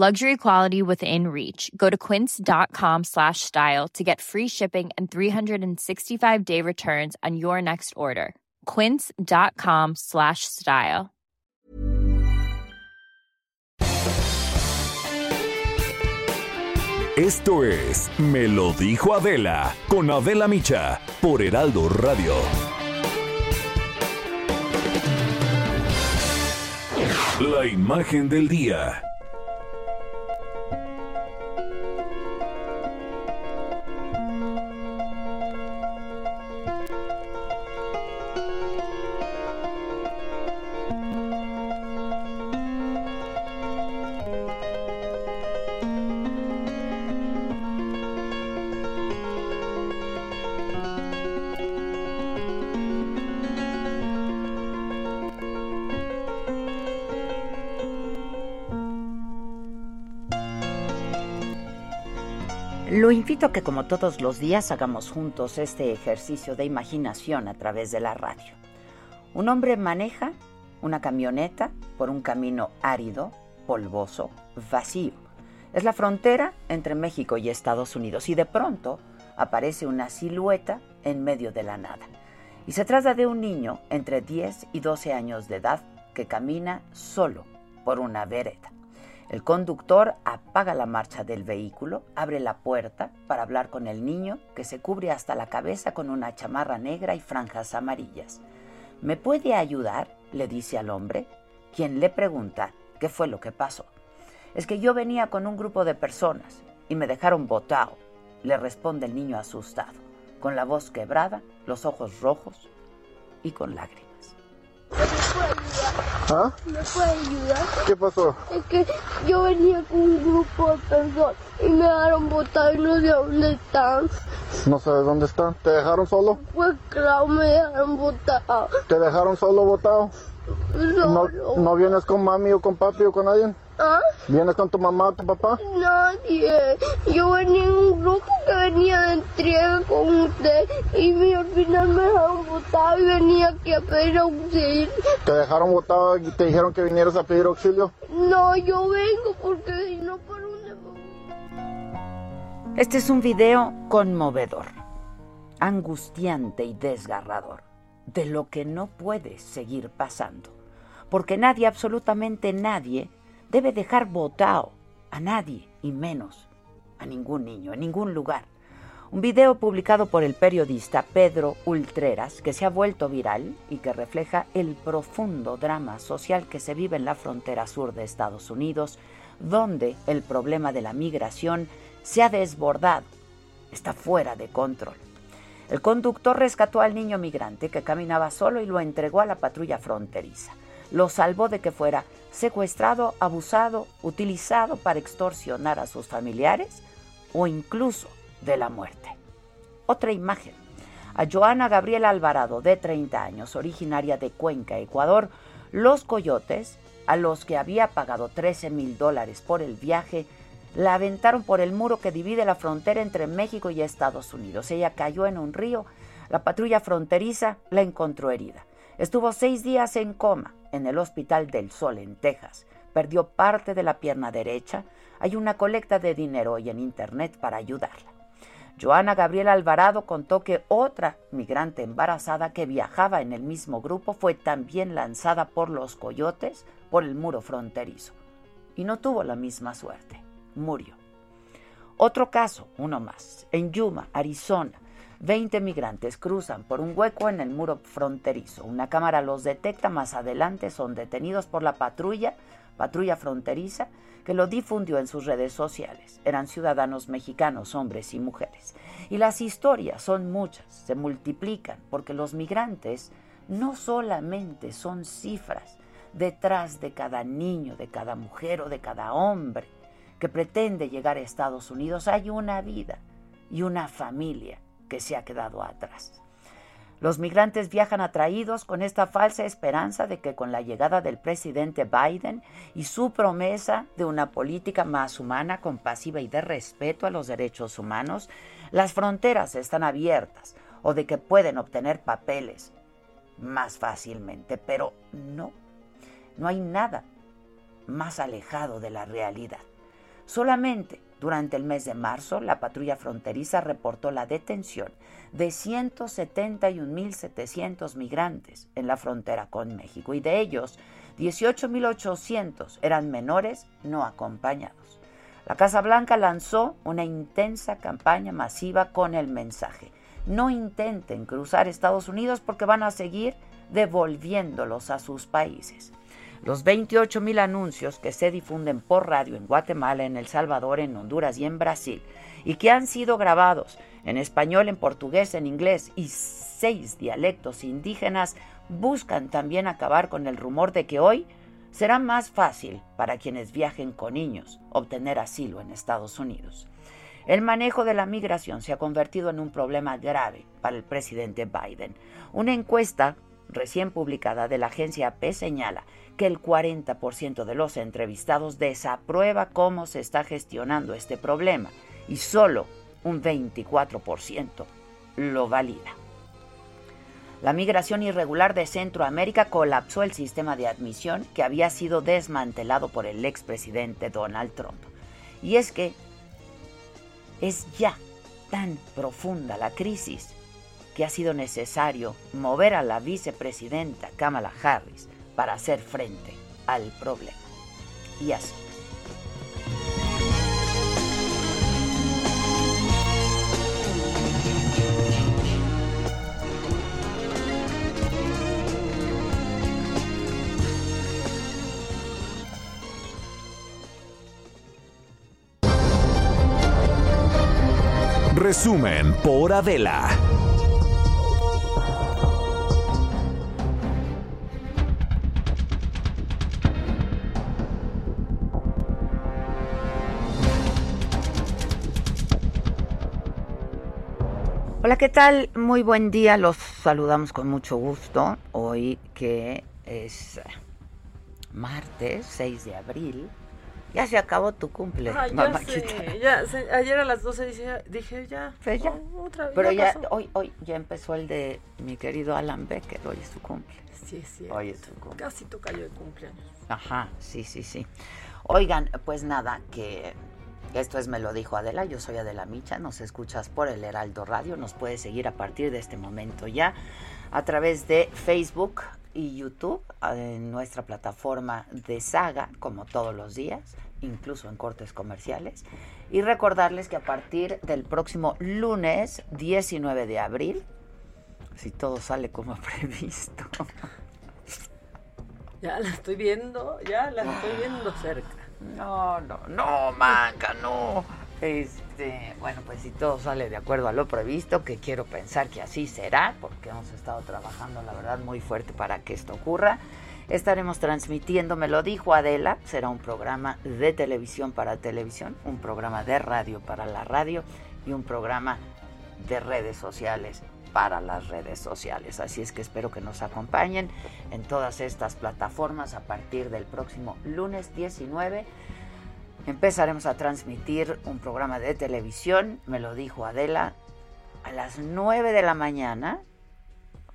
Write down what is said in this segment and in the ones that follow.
Luxury quality within reach. Go to quince.com slash style to get free shipping and 365-day returns on your next order. quince.com slash style. Esto es Me lo dijo Adela con Adela Micha por Heraldo Radio. La imagen del día. Invito a que como todos los días hagamos juntos este ejercicio de imaginación a través de la radio. Un hombre maneja una camioneta por un camino árido, polvoso, vacío. Es la frontera entre México y Estados Unidos y de pronto aparece una silueta en medio de la nada. Y se trata de un niño entre 10 y 12 años de edad que camina solo por una vereda. El conductor apaga la marcha del vehículo, abre la puerta para hablar con el niño, que se cubre hasta la cabeza con una chamarra negra y franjas amarillas. ¿Me puede ayudar? le dice al hombre, quien le pregunta qué fue lo que pasó. Es que yo venía con un grupo de personas y me dejaron botado, le responde el niño asustado, con la voz quebrada, los ojos rojos y con lágrimas. ¿Ah? ¿Me puede ayudar? ¿Qué pasó? Es que yo venía con un grupo de personas y me dejaron botar y no sé dónde están. No sé dónde están. ¿Te dejaron solo? Pues claro, me dejaron botar. ¿Te dejaron solo botado? ¿No. ¿No vienes con mami o con papi o con alguien? ¿Ah? ¿Vienes con tu mamá o tu papá? Nadie. Yo venía en un grupo que venía de entrega con usted y me- al final me dejaron botar y venía aquí a pedir auxilio. ¿Te dejaron botado y te dijeron que vinieras a pedir auxilio? No, yo vengo porque si no, ¿por dónde? Este es un video conmovedor, angustiante y desgarrador de lo que no puede seguir pasando. Porque nadie, absolutamente nadie, debe dejar botado a nadie y menos a ningún niño, en ningún lugar. Un video publicado por el periodista Pedro Ultreras, que se ha vuelto viral y que refleja el profundo drama social que se vive en la frontera sur de Estados Unidos, donde el problema de la migración se ha desbordado, está fuera de control. El conductor rescató al niño migrante que caminaba solo y lo entregó a la patrulla fronteriza. Lo salvó de que fuera secuestrado, abusado, utilizado para extorsionar a sus familiares o incluso de la muerte. Otra imagen. A Joana Gabriela Alvarado, de 30 años, originaria de Cuenca, Ecuador, los coyotes, a los que había pagado 13 mil dólares por el viaje, la aventaron por el muro que divide la frontera entre México y Estados Unidos. Ella cayó en un río. La patrulla fronteriza la encontró herida. Estuvo seis días en coma en el Hospital del Sol en Texas. Perdió parte de la pierna derecha. Hay una colecta de dinero hoy en Internet para ayudarla. Joana Gabriela Alvarado contó que otra migrante embarazada que viajaba en el mismo grupo fue también lanzada por los coyotes por el muro fronterizo. Y no tuvo la misma suerte. Murió. Otro caso, uno más, en Yuma, Arizona. 20 migrantes cruzan por un hueco en el muro fronterizo. Una cámara los detecta, más adelante son detenidos por la patrulla, patrulla fronteriza, que lo difundió en sus redes sociales. Eran ciudadanos mexicanos, hombres y mujeres. Y las historias son muchas, se multiplican, porque los migrantes no solamente son cifras detrás de cada niño, de cada mujer o de cada hombre que pretende llegar a Estados Unidos, hay una vida y una familia que se ha quedado atrás. Los migrantes viajan atraídos con esta falsa esperanza de que con la llegada del presidente Biden y su promesa de una política más humana, compasiva y de respeto a los derechos humanos, las fronteras están abiertas o de que pueden obtener papeles más fácilmente. Pero no, no hay nada más alejado de la realidad. Solamente durante el mes de marzo, la patrulla fronteriza reportó la detención de 171.700 migrantes en la frontera con México y de ellos 18.800 eran menores no acompañados. La Casa Blanca lanzó una intensa campaña masiva con el mensaje, no intenten cruzar Estados Unidos porque van a seguir devolviéndolos a sus países. Los 28 mil anuncios que se difunden por radio en Guatemala, en El Salvador, en Honduras y en Brasil, y que han sido grabados en español, en portugués, en inglés y seis dialectos indígenas, buscan también acabar con el rumor de que hoy será más fácil para quienes viajen con niños obtener asilo en Estados Unidos. El manejo de la migración se ha convertido en un problema grave para el presidente Biden. Una encuesta recién publicada de la agencia AP señala que el 40% de los entrevistados desaprueba cómo se está gestionando este problema y solo un 24% lo valida. La migración irregular de Centroamérica colapsó el sistema de admisión que había sido desmantelado por el expresidente Donald Trump. Y es que es ya tan profunda la crisis que ha sido necesario mover a la vicepresidenta Kamala Harris para hacer frente al problema. Y así. Resumen por Adela. Hola, ¿qué tal? Muy buen día. Los saludamos con mucho gusto. Hoy que es martes 6 de abril ya se acabó tu cumple, Ay, ya sé, ya, ayer a las 12 dije, dije ya, pues ya. otra vez. Pero ya, hoy, hoy ya empezó el de mi querido Alan Becker, hoy es su cumple. Sí, sí. Hoy es su cumple. Casi toca yo de cumpleaños. Ajá, sí, sí, sí. Oigan, pues nada, que esto es Me lo dijo Adela, yo soy Adela Micha, nos escuchas por el Heraldo Radio, nos puedes seguir a partir de este momento ya a través de Facebook, y YouTube en nuestra plataforma de Saga, como todos los días, incluso en cortes comerciales. Y recordarles que a partir del próximo lunes 19 de abril, si todo sale como previsto. Ya la estoy viendo, ya la estoy viendo cerca. No, no, no, Manca, no. Este, bueno, pues si todo sale de acuerdo a lo previsto, que quiero pensar que así será, porque hemos estado trabajando, la verdad, muy fuerte para que esto ocurra. Estaremos transmitiendo, me lo dijo Adela, será un programa de televisión para televisión, un programa de radio para la radio y un programa de redes sociales para las redes sociales. Así es que espero que nos acompañen en todas estas plataformas a partir del próximo lunes 19 empezaremos a transmitir un programa de televisión, me lo dijo Adela, a las 9 de la mañana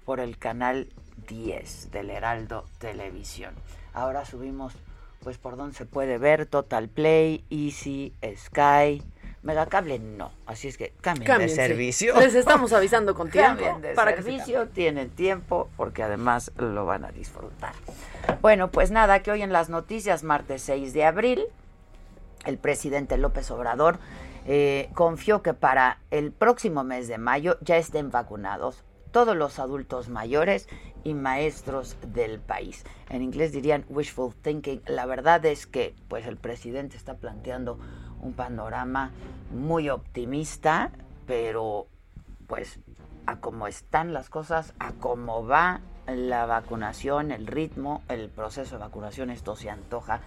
por el canal 10 del Heraldo Televisión. Ahora subimos, pues por donde se puede ver, Total Play, Easy, Sky, Megacable no, así es que cambien de servicio. Les estamos avisando con tiempo. Cambien de para servicio, tienen tiempo porque además lo van a disfrutar. Bueno, pues nada, que hoy en las noticias, martes 6 de abril, el presidente López Obrador eh, confió que para el próximo mes de mayo ya estén vacunados todos los adultos mayores y maestros del país. En inglés dirían wishful thinking. La verdad es que pues el presidente está planteando un panorama muy optimista, pero pues a cómo están las cosas, a cómo va la vacunación, el ritmo, el proceso de vacunación, esto se antoja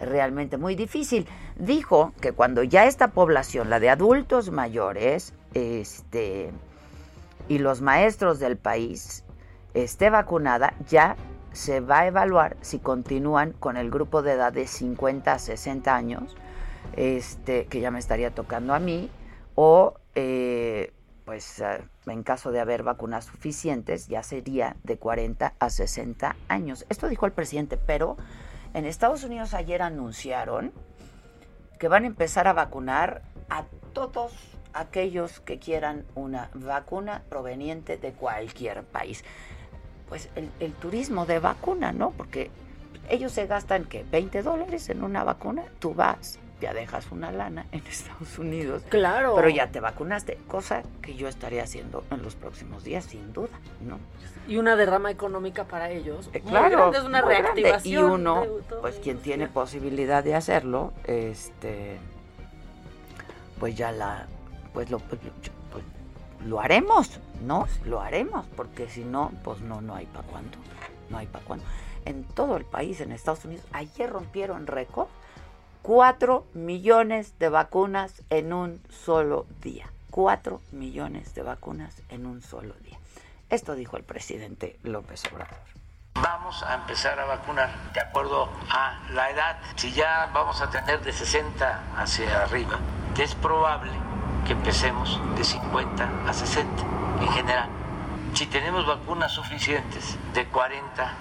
realmente muy difícil. Dijo que cuando ya esta población, la de adultos mayores, este, y los maestros del país esté vacunada, ya se va a evaluar si continúan con el grupo de edad de 50 a 60 años, este, que ya me estaría tocando a mí, o eh, pues eh, en caso de haber vacunas suficientes, ya sería de 40 a 60 años. Esto dijo el presidente, pero en Estados Unidos ayer anunciaron que van a empezar a vacunar a todos aquellos que quieran una vacuna proveniente de cualquier país. Pues el, turismo de vacuna, ¿no? Porque ellos se gastan, que 20 dólares en una vacuna, tú vas, ya dejas una lana en Estados Unidos. Claro. Pero ya te vacunaste, cosa que yo estaría haciendo en los próximos días, sin duda, ¿no? Y una derrama económica para ellos. Eh, claro. es una reactivación. Y uno, pues quien tiene posibilidad de hacerlo, este, pues ya la, pues lo, pues, pues, lo haremos, ¿no? Lo haremos, porque si no, pues no, no hay para cuándo. No hay para cuándo. En todo el país, en Estados Unidos, ayer rompieron récord 4 millones de vacunas en un solo día. 4 millones de vacunas en un solo día. Esto dijo el presidente López Obrador. Vamos a empezar a vacunar de acuerdo a la edad. Si ya vamos a tener de 60 hacia arriba, es probable que empecemos de 50 a 60 en general. Si tenemos vacunas suficientes de 40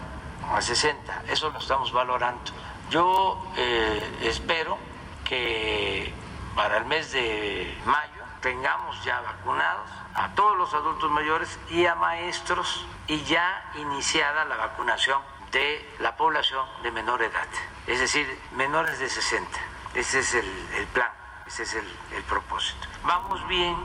a 60, eso lo estamos valorando yo eh, espero que para el mes de mayo tengamos ya vacunados a todos los adultos mayores y a maestros y ya iniciada la vacunación de la población de menor edad, es decir, menores de 60. Ese es el, plan, ese es el propósito. Vamos bien.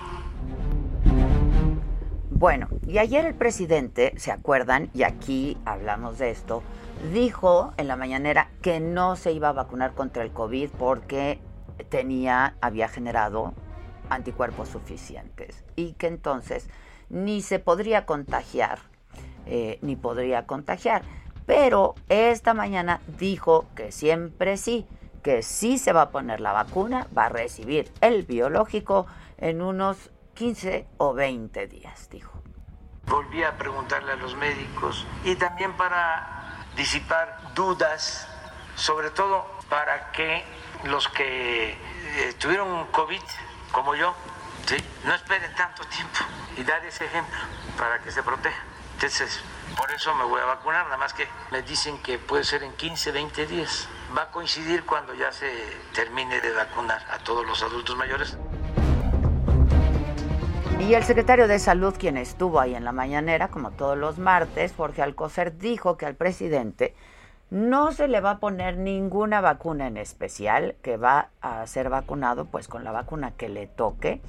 Bueno, y ayer el presidente, ¿se acuerdan? Y aquí hablamos de esto dijo en la mañanera que no se iba a vacunar contra el COVID porque tenía, había generado anticuerpos suficientes y que entonces ni se podría contagiar, eh, ni podría contagiar. Pero esta mañana dijo que siempre sí, que sí se va a poner la vacuna, va a recibir el biológico en unos 15 o 20 días, dijo. Volví a preguntarle a los médicos y también para disipar dudas, sobre todo para que los que eh, tuvieron COVID, como yo, ¿sí? no esperen tanto tiempo y dar ese ejemplo para que se proteja. Entonces, por eso me voy a vacunar, nada más que me dicen que puede ser en 15, 20 días. Va a coincidir cuando ya se termine de vacunar a todos los adultos mayores. Y el secretario de Salud, quien estuvo ahí en la mañanera, como todos los martes, Jorge Alcocer, dijo que al presidente no se le va a poner ninguna vacuna en especial, que va a ser vacunado pues con la vacuna que le toque.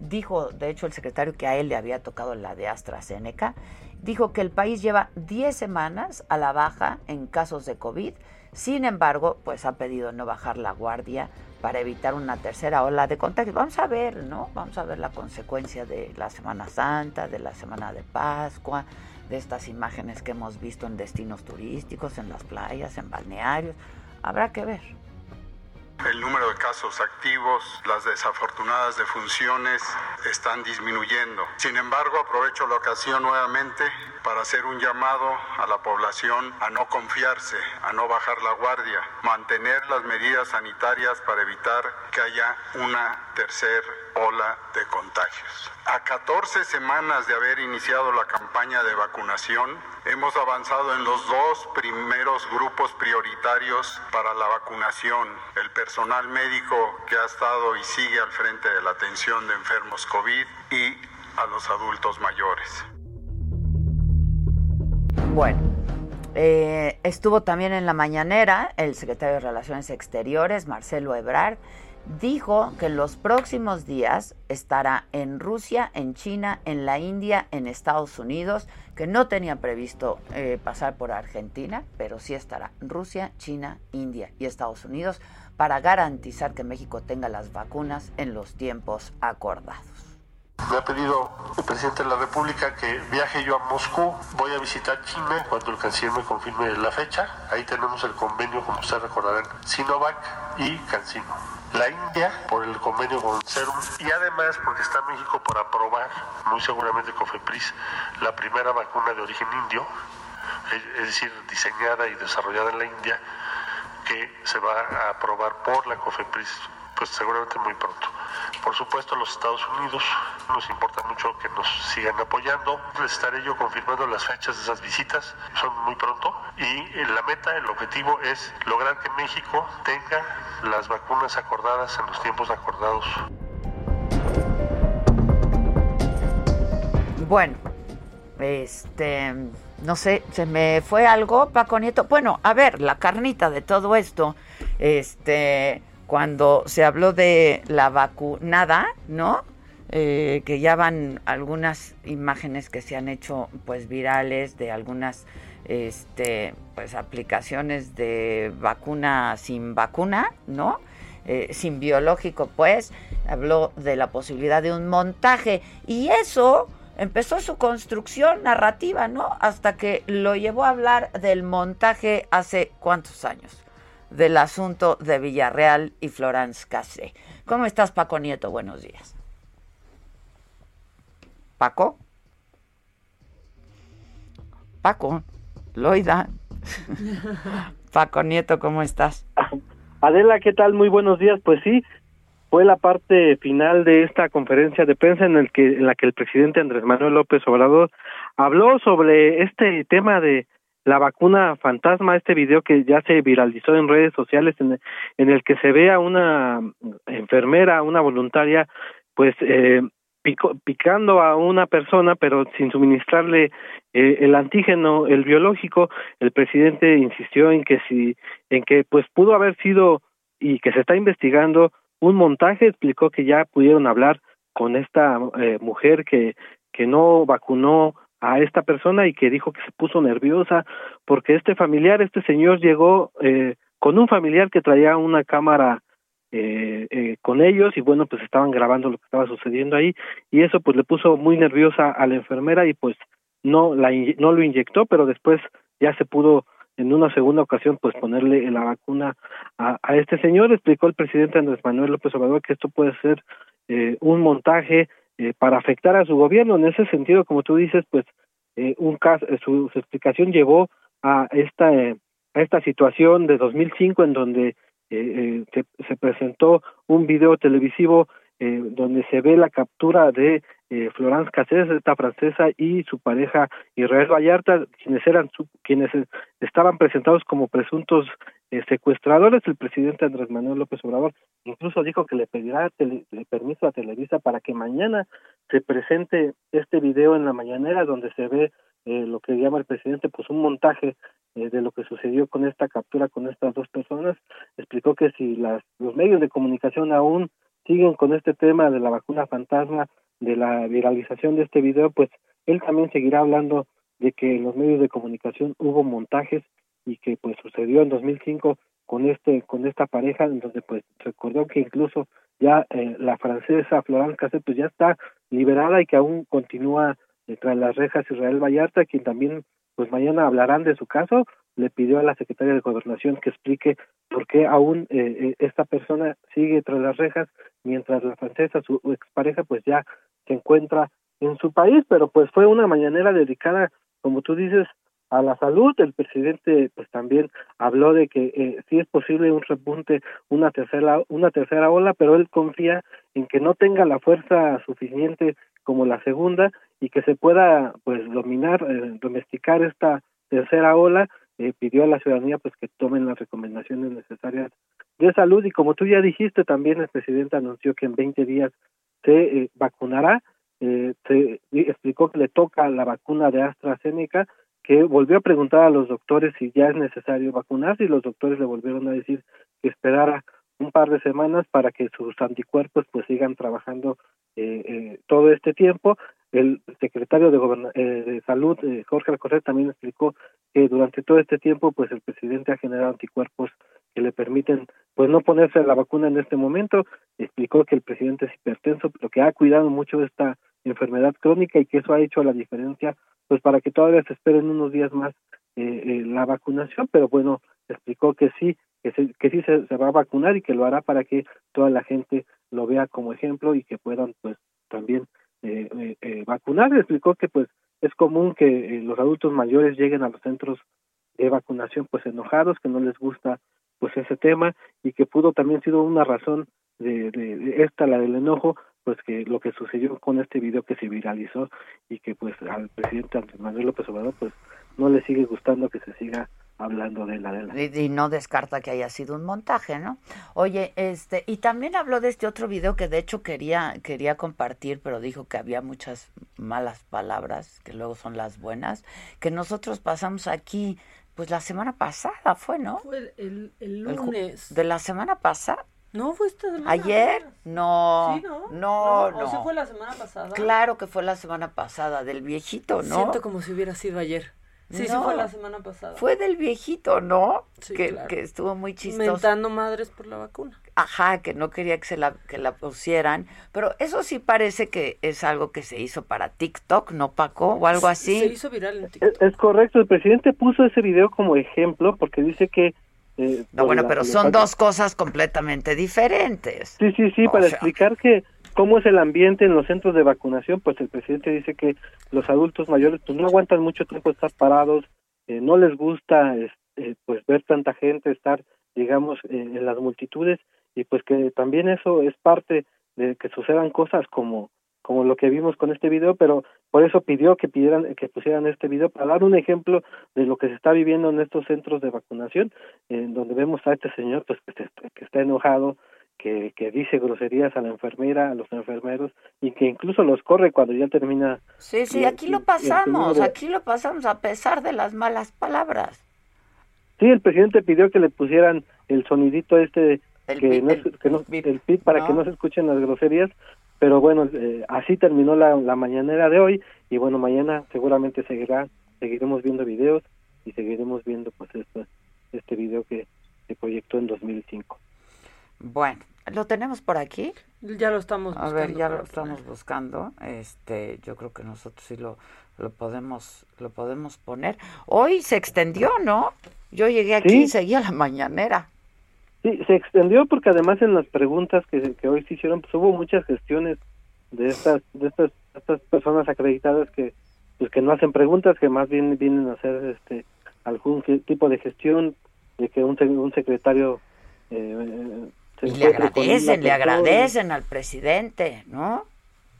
Dijo, de hecho, el secretario que a él le había tocado la de AstraZeneca. Dijo que el país lleva 10 semanas a la baja en casos de COVID. Sin embargo, pues ha pedido no bajar la guardia para evitar una tercera ola de contagios. Vamos a ver, ¿no? Vamos a ver la consecuencia de la Semana Santa, de la Semana de Pascua, de estas imágenes que hemos visto en destinos turísticos, en las playas, en balnearios. Habrá que ver. El número de casos activos, las desafortunadas defunciones están disminuyendo. Sin embargo, aprovecho la ocasión nuevamente para hacer un llamado a la población a no confiarse, a no bajar la guardia, mantener las medidas sanitarias para evitar que haya una tercera ola de contagios. A 14 semanas de haber iniciado la campaña de vacunación, hemos avanzado en los dos primeros grupos prioritarios para la vacunación, el personal médico que ha estado y sigue al frente de la atención de enfermos COVID y a los adultos mayores. Bueno, eh, estuvo también en la mañanera el secretario de Relaciones Exteriores, Marcelo Ebrard, dijo que en los próximos días estará en Rusia, en China, en la India, en Estados Unidos, que no tenía previsto eh, pasar por Argentina, pero sí estará Rusia, China, India y Estados Unidos para garantizar que México tenga las vacunas en los tiempos acordados. Me ha pedido el presidente de la República que viaje yo a Moscú. Voy a visitar China cuando el canciller me confirme la fecha. Ahí tenemos el convenio, como ustedes recordarán, Sinovac y CanSino. La India por el convenio con Serum y además porque está México por aprobar, muy seguramente COFEPRIS, la primera vacuna de origen indio, es decir, diseñada y desarrollada en la India, que se va a aprobar por la COFEPRIS, pues seguramente muy pronto. Por supuesto, los Estados Unidos nos importa mucho que nos sigan apoyando. Les estaré yo confirmando las fechas de esas visitas, son muy pronto. Y la meta, el objetivo es lograr que México tenga las vacunas acordadas en los tiempos acordados. Bueno, este, no sé, se me fue algo, Paco Nieto. Bueno, a ver, la carnita de todo esto, este, cuando se habló de la vacunada, ¿no? Eh, que ya van algunas imágenes que se han hecho pues virales de algunas este pues aplicaciones de vacuna sin vacuna, ¿no? Eh, sin biológico, pues, habló de la posibilidad de un montaje y eso empezó su construcción narrativa, ¿no? Hasta que lo llevó a hablar del montaje hace cuántos años, del asunto de Villarreal y Florence Cassé. ¿Cómo estás, Paco Nieto? Buenos días. Paco. Paco, Loida. Paco Nieto, ¿cómo estás? Adela, ¿qué tal? Muy buenos días. Pues sí, fue la parte final de esta conferencia de prensa en, el que, en la que el presidente Andrés Manuel López Obrador habló sobre este tema de la vacuna fantasma, este video que ya se viralizó en redes sociales en, el que se ve a una enfermera, una voluntaria, pues eh, picando a una persona, pero sin suministrarle eh, el antígeno, el biológico. El presidente insistió en que si, en que pues pudo haber sido y que se está investigando un montaje, explicó que ya pudieron hablar con esta eh, mujer que, que no vacunó a esta persona y que dijo que se puso nerviosa porque este familiar, este señor llegó eh, con un familiar que traía una cámara eh, eh, con ellos y bueno pues estaban grabando lo que estaba sucediendo ahí y eso pues le puso muy nerviosa a la enfermera y pues no la no lo inyectó pero después ya se pudo en una segunda ocasión pues ponerle la vacuna a, a este señor. Explicó el presidente Andrés Manuel López Obrador que esto puede ser eh, un montaje eh, para afectar a su gobierno. En ese sentido como tú dices pues eh, un caso su, su, explicación llevó a esta a esta situación de 2005 en donde se, se presentó un video televisivo eh, donde se ve la captura de eh, Florence Cassés, esta francesa, y su pareja Israel Vallarta, quienes eran su, quienes estaban presentados como presuntos eh, secuestradores. El presidente Andrés Manuel López Obrador incluso dijo que le pedirá tele, permiso a Televisa para que mañana se presente este video en la mañanera donde se ve eh, lo que llama el presidente pues un montaje eh, de lo que sucedió con esta captura con estas dos personas explicó que si las los medios de comunicación aún siguen con este tema de la vacuna fantasma, de la viralización de este video, pues él también seguirá hablando de que en los medios de comunicación hubo montajes y que pues sucedió en 2005 con este con esta pareja en donde pues recordó que incluso ya eh, la francesa Florence Cassette pues ya está liberada y que aún continúa tras las rejas Israel Vallarta quien también pues mañana hablarán de su caso le pidió a la secretaria de Gobernación que explique por qué aún eh, eh, esta persona sigue tras las rejas mientras la francesa, su expareja, pues ya se encuentra en su país, pero pues fue una mañanera dedicada, como tú dices, a la salud. El presidente pues también habló de que eh, sí es posible un repunte, una tercera, una tercera ola, pero él confía en que no tenga la fuerza suficiente como la segunda y que se pueda pues dominar, eh, domesticar esta tercera ola eh, pidió a la ciudadanía pues que tomen las recomendaciones necesarias de salud. Y como tú ya dijiste también el presidente anunció que en 20 días se eh, vacunará. Eh, se explicó que le toca la vacuna de AstraZeneca que volvió a preguntar a los doctores si ya es necesario vacunarse y los doctores le volvieron a decir que esperara un par de semanas para que sus anticuerpos pues sigan trabajando eh, eh, todo este tiempo el secretario de, eh, de Salud, eh, Jorge Alcocer, también explicó que durante todo este tiempo, pues el presidente ha generado anticuerpos que le permiten pues no ponerse la vacuna en este momento. Explicó que el presidente es hipertenso, pero que ha cuidado mucho esta enfermedad crónica y que eso ha hecho la diferencia, pues para que todavía se esperen unos días más eh, eh, la vacunación, pero bueno, explicó que sí, que, que sí se, va a vacunar y que lo hará para que toda la gente lo vea como ejemplo y que puedan pues también eh, eh, vacunar. Explicó que pues es común que los adultos mayores lleguen a los centros de vacunación pues enojados, que no les gusta pues ese tema y que pudo también sido una razón de, de, esta, la del enojo, pues que lo que sucedió con este video que se viralizó y que pues al presidente Andrés Manuel López Obrador pues no le sigue gustando que se siga hablando de la de la. Y, no descarta que haya sido un montaje, ¿no? Oye, este, y también habló de este otro video que de hecho quería, quería compartir, pero dijo que había muchas malas palabras, que luego son las buenas, que nosotros pasamos aquí, pues la semana pasada fue, ¿no? Fue el, el lunes. de la semana pasada. No, fue esta semana. ¿Ayer? No. ¿Sí, no? No, no. ¿O fue la semana pasada? Claro que fue la semana pasada, del viejito, ¿no? Siento como si hubiera sido ayer. Sí, sí fue la semana pasada. Fue del viejito, ¿no? Sí, que, que estuvo muy chistoso. Mentando madres por la vacuna. Ajá, que no quería que se la, que la pusieran. Pero eso sí parece que es algo que se hizo para TikTok, ¿no, Paco? O algo así. Se hizo viral en TikTok. Es, correcto, el presidente puso ese video como ejemplo porque dice que... Eh, no, bueno, pero son dos cosas completamente diferentes. Sí, sí, sí, para explicar que ¿Cómo es el ambiente en los centros de vacunación? Pues el presidente dice que los adultos mayores pues no aguantan mucho tiempo estar parados, eh, no les gusta eh, pues ver tanta gente, estar digamos en las multitudes y pues que también eso es parte de que sucedan cosas como como lo que vimos con este video, pero por eso pidió que pidieran que pusieran este video para dar un ejemplo de lo que se está viviendo en estos centros de vacunación, en donde vemos a este señor pues que está enojado, que, que dice groserías a la enfermera, a los enfermeros y que incluso los corre cuando ya termina. Sí, sí, aquí lo pasamos, aquí lo pasamos a pesar de las malas palabras. Sí, el presidente pidió que le pusieran el sonidito este que, no, que no, el pit para que no se escuchen las groserías, pero bueno, eh, así terminó la, la mañanera de hoy y bueno, mañana seguramente seguirá, seguiremos viendo videos y seguiremos viendo pues este, este video que se proyectó en 2005. Bueno, ¿lo tenemos por aquí? Ya lo estamos buscando. A ver, ya lo estamos buscando. Este, yo creo que nosotros sí lo, lo podemos lo podemos poner. Hoy se extendió, ¿no? Yo llegué aquí y seguía la mañanera. Sí, se extendió porque además en las preguntas que, que hoy se hicieron, pues hubo muchas gestiones de estas de estas, estas personas acreditadas que pues que no hacen preguntas, que más bien vienen a hacer este algún tipo de gestión de que un, un secretario eh, y le agradecen, le agradecen al presidente, ¿no?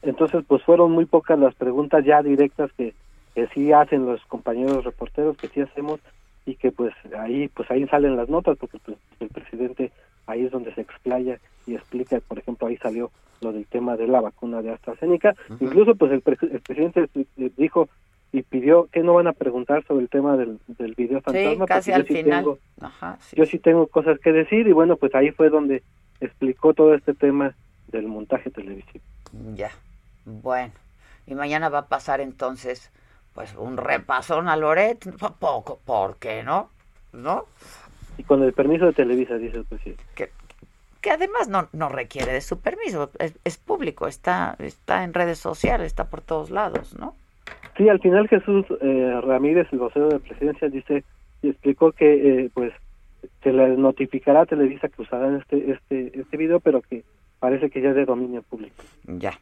Entonces, pues fueron muy pocas las preguntas ya directas que, que sí hacen los compañeros reporteros, que sí hacemos, y que pues ahí pues ahí salen las notas, porque pues, el presidente ahí es donde se explaya y explica, por ejemplo, ahí salió lo del tema de la vacuna de AstraZeneca, incluso pues el, el presidente dijo y pidió que no van a preguntar sobre el tema del, del video fantasma. Sí, casi al final. Yo sí tengo cosas que decir y bueno, pues ahí fue donde explicó todo este tema del montaje televisivo. Ya, bueno. Y mañana va a pasar entonces, pues, un repasón a Loret, poco, ¿por qué no? ¿No? Y con el permiso de Televisa, dice el presidente. Que, que además no, no requiere de su permiso, es, es público, está, está en redes sociales, está por todos lados, ¿no? Sí, al final Jesús eh, Ramírez, el vocero de presidencia, dice y explicó que eh, pues se le notificará a Televisa que usarán este este este video, pero que parece que ya es de dominio público. Ya,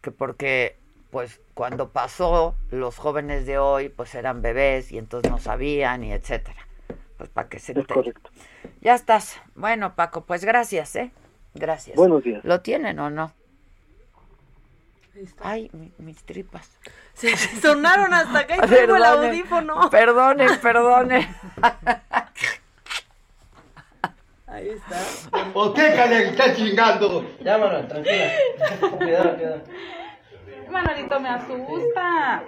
que porque pues cuando pasó los jóvenes de hoy pues eran bebés y entonces no sabían y etcétera. Pues para que se Es correcto. Ya estás. Bueno, Paco, pues gracias, ¿eh? Gracias. Buenos días. ¿Lo tienen o no? Ay, mis tripas. Se sonaron hasta acá y tengo el audífono. Perdone, perdone. Ahí está. ¿O qué que está chingando? Llámalo, tranquila. Cuidado, cuidado. Manolito me asusta.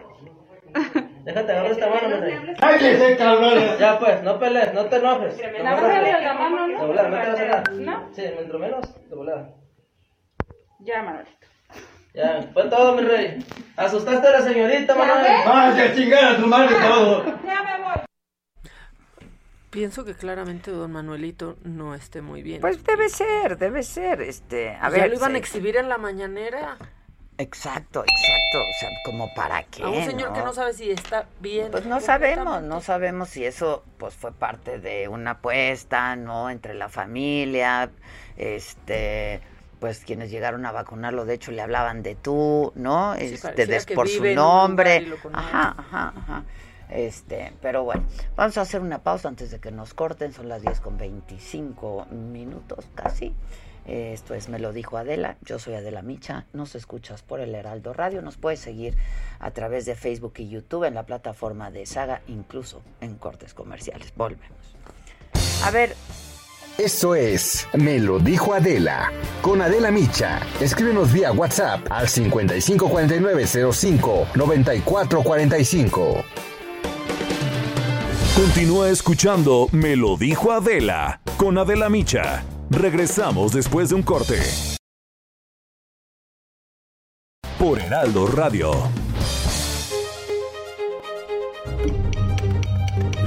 Déjate agarrar esta mano, Manolito. ¡Cállese, cabrón! Ya pues, no pelees, no te enojes. Agárrale la mano, ¿no? De volada, métela acá. ¿No? Sí, mientras menos, de volada. Ya, Manolito. Ya, fue todo, mi rey. Asustaste a la señorita, Manuel. ¡Ah, ya chingar a tu madre todo! Ya me voy. Pienso que claramente don Manuelito no esté muy bien. Pues debe ser, debe ser. Este, a ya ver, lo iban sí. a exhibir en la mañanera. Exacto, exacto. O sea, como para qué. A un señor que no sabe si está bien. Pues no sabemos, no sabemos si eso pues fue parte de una apuesta, ¿no? Entre la familia, este, pues quienes llegaron a vacunarlo, de hecho le hablaban de tú, ¿no? Sí, Este, des por su nombre. Ajá, ajá, ajá. Este, pero bueno, vamos a hacer una pausa antes de que nos corten, son las 10 con 25 minutos casi. Esto es Me lo dijo Adela, yo soy Adela Micha, nos escuchas por el Heraldo Radio, nos puedes seguir a través de Facebook y YouTube en la plataforma de Saga, incluso en cortes comerciales. Volvemos. A ver, Eso es Me lo dijo Adela. Con Adela Micha. Escríbenos vía WhatsApp al 554905 9445. Continúa escuchando Me lo dijo Adela con Adela Micha. Regresamos después de un corte. Por Heraldo Radio.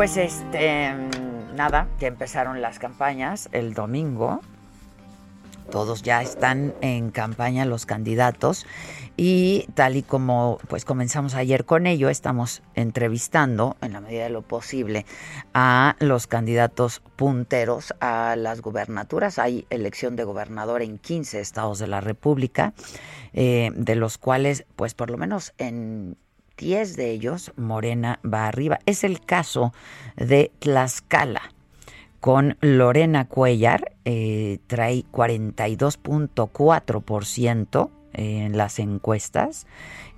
Pues este, mm, nada, ya empezaron las campañas el domingo. Todos ya están en campaña los candidatos y tal y como pues comenzamos ayer con ello, estamos entrevistando en la medida de lo posible a los candidatos punteros a las gubernaturas. Hay elección de gobernador en 15 estados de la República, eh, de los cuales pues por lo menos en 10 de ellos Morena va arriba. Es el caso de Tlaxcala con Lorena Cuellar, eh, trae 42.4% en las encuestas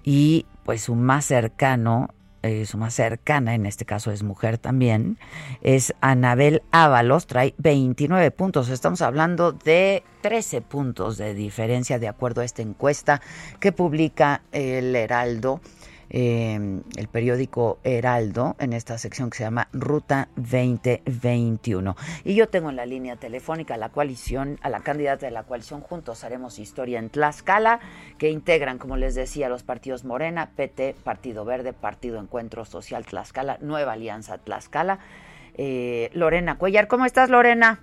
y pues su más cercano, eh, su más cercana, en este caso es mujer también, es Anabel Ábalos, trae 29 puntos. Estamos hablando de 13 puntos de diferencia de acuerdo a esta encuesta que publica el Heraldo eh, el periódico Heraldo en esta sección que se llama Ruta 2021. Y yo tengo en la línea telefónica a la coalición, a la candidata de la coalición Juntos Haremos Historia en Tlaxcala, que integran, como les decía, los partidos Morena, PT, Partido Verde, Partido Encuentro Social Tlaxcala, Nueva Alianza Tlaxcala. Eh, Lorena Cuellar, ¿cómo estás Lorena?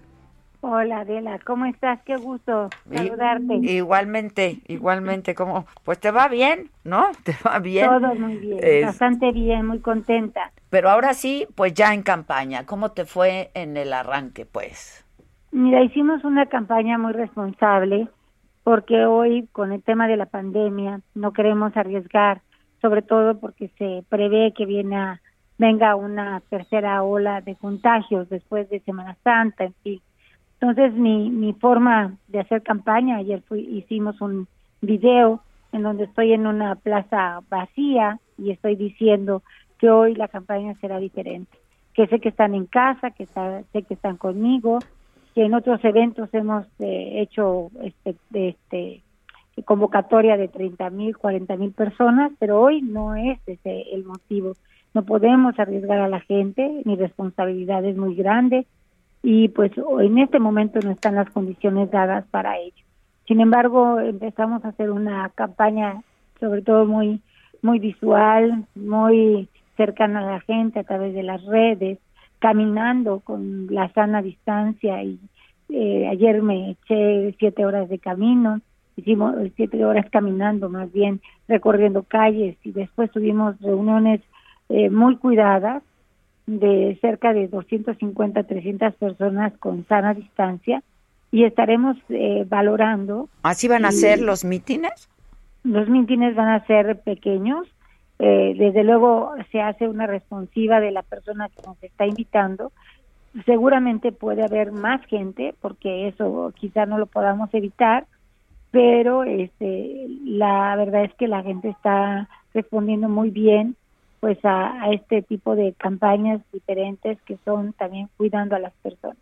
Hola Adela, ¿cómo estás? Qué gusto saludarte. Igualmente, igualmente, como, pues te va bien, ¿no? Te va bien. Todo muy bien, Es- bastante bien, muy contenta. Pero ahora sí, pues ya en campaña. ¿Cómo te fue en el arranque, pues? Mira, hicimos una campaña muy responsable porque hoy con el tema de la pandemia no queremos arriesgar, sobre todo porque se prevé que viene a- venga una tercera ola de contagios después de Semana Santa, en fin. Entonces mi, mi forma de hacer campaña, ayer fui, hicimos un video en donde estoy en una plaza vacía y estoy diciendo que hoy la campaña será diferente, que sé que están en casa, que sé que están conmigo, que en otros eventos hemos eh, hecho este, este convocatoria de 30 mil, 40 mil personas, pero hoy no es ese el motivo. No podemos arriesgar a la gente, mi responsabilidad es muy grande y pues en este momento no están las condiciones dadas para ello. Sin embargo, empezamos a hacer una campaña sobre todo muy muy visual, muy cercana a la gente a través de las redes, caminando con la sana distancia y eh, ayer me eché siete horas de camino, hicimos siete horas caminando más bien, recorriendo calles y después tuvimos reuniones eh, muy cuidadas de cerca de 250, 300 personas con sana distancia y estaremos eh, valorando. ¿Así van a ser los mítines? los mítines van a ser pequeños. Eh, desde luego se hace una responsiva de la persona que nos está invitando. Seguramente puede haber más gente, porque eso quizá no lo podamos evitar, pero este, la verdad es que la gente está respondiendo muy bien pues a, a este tipo de campañas diferentes que son también cuidando a las personas.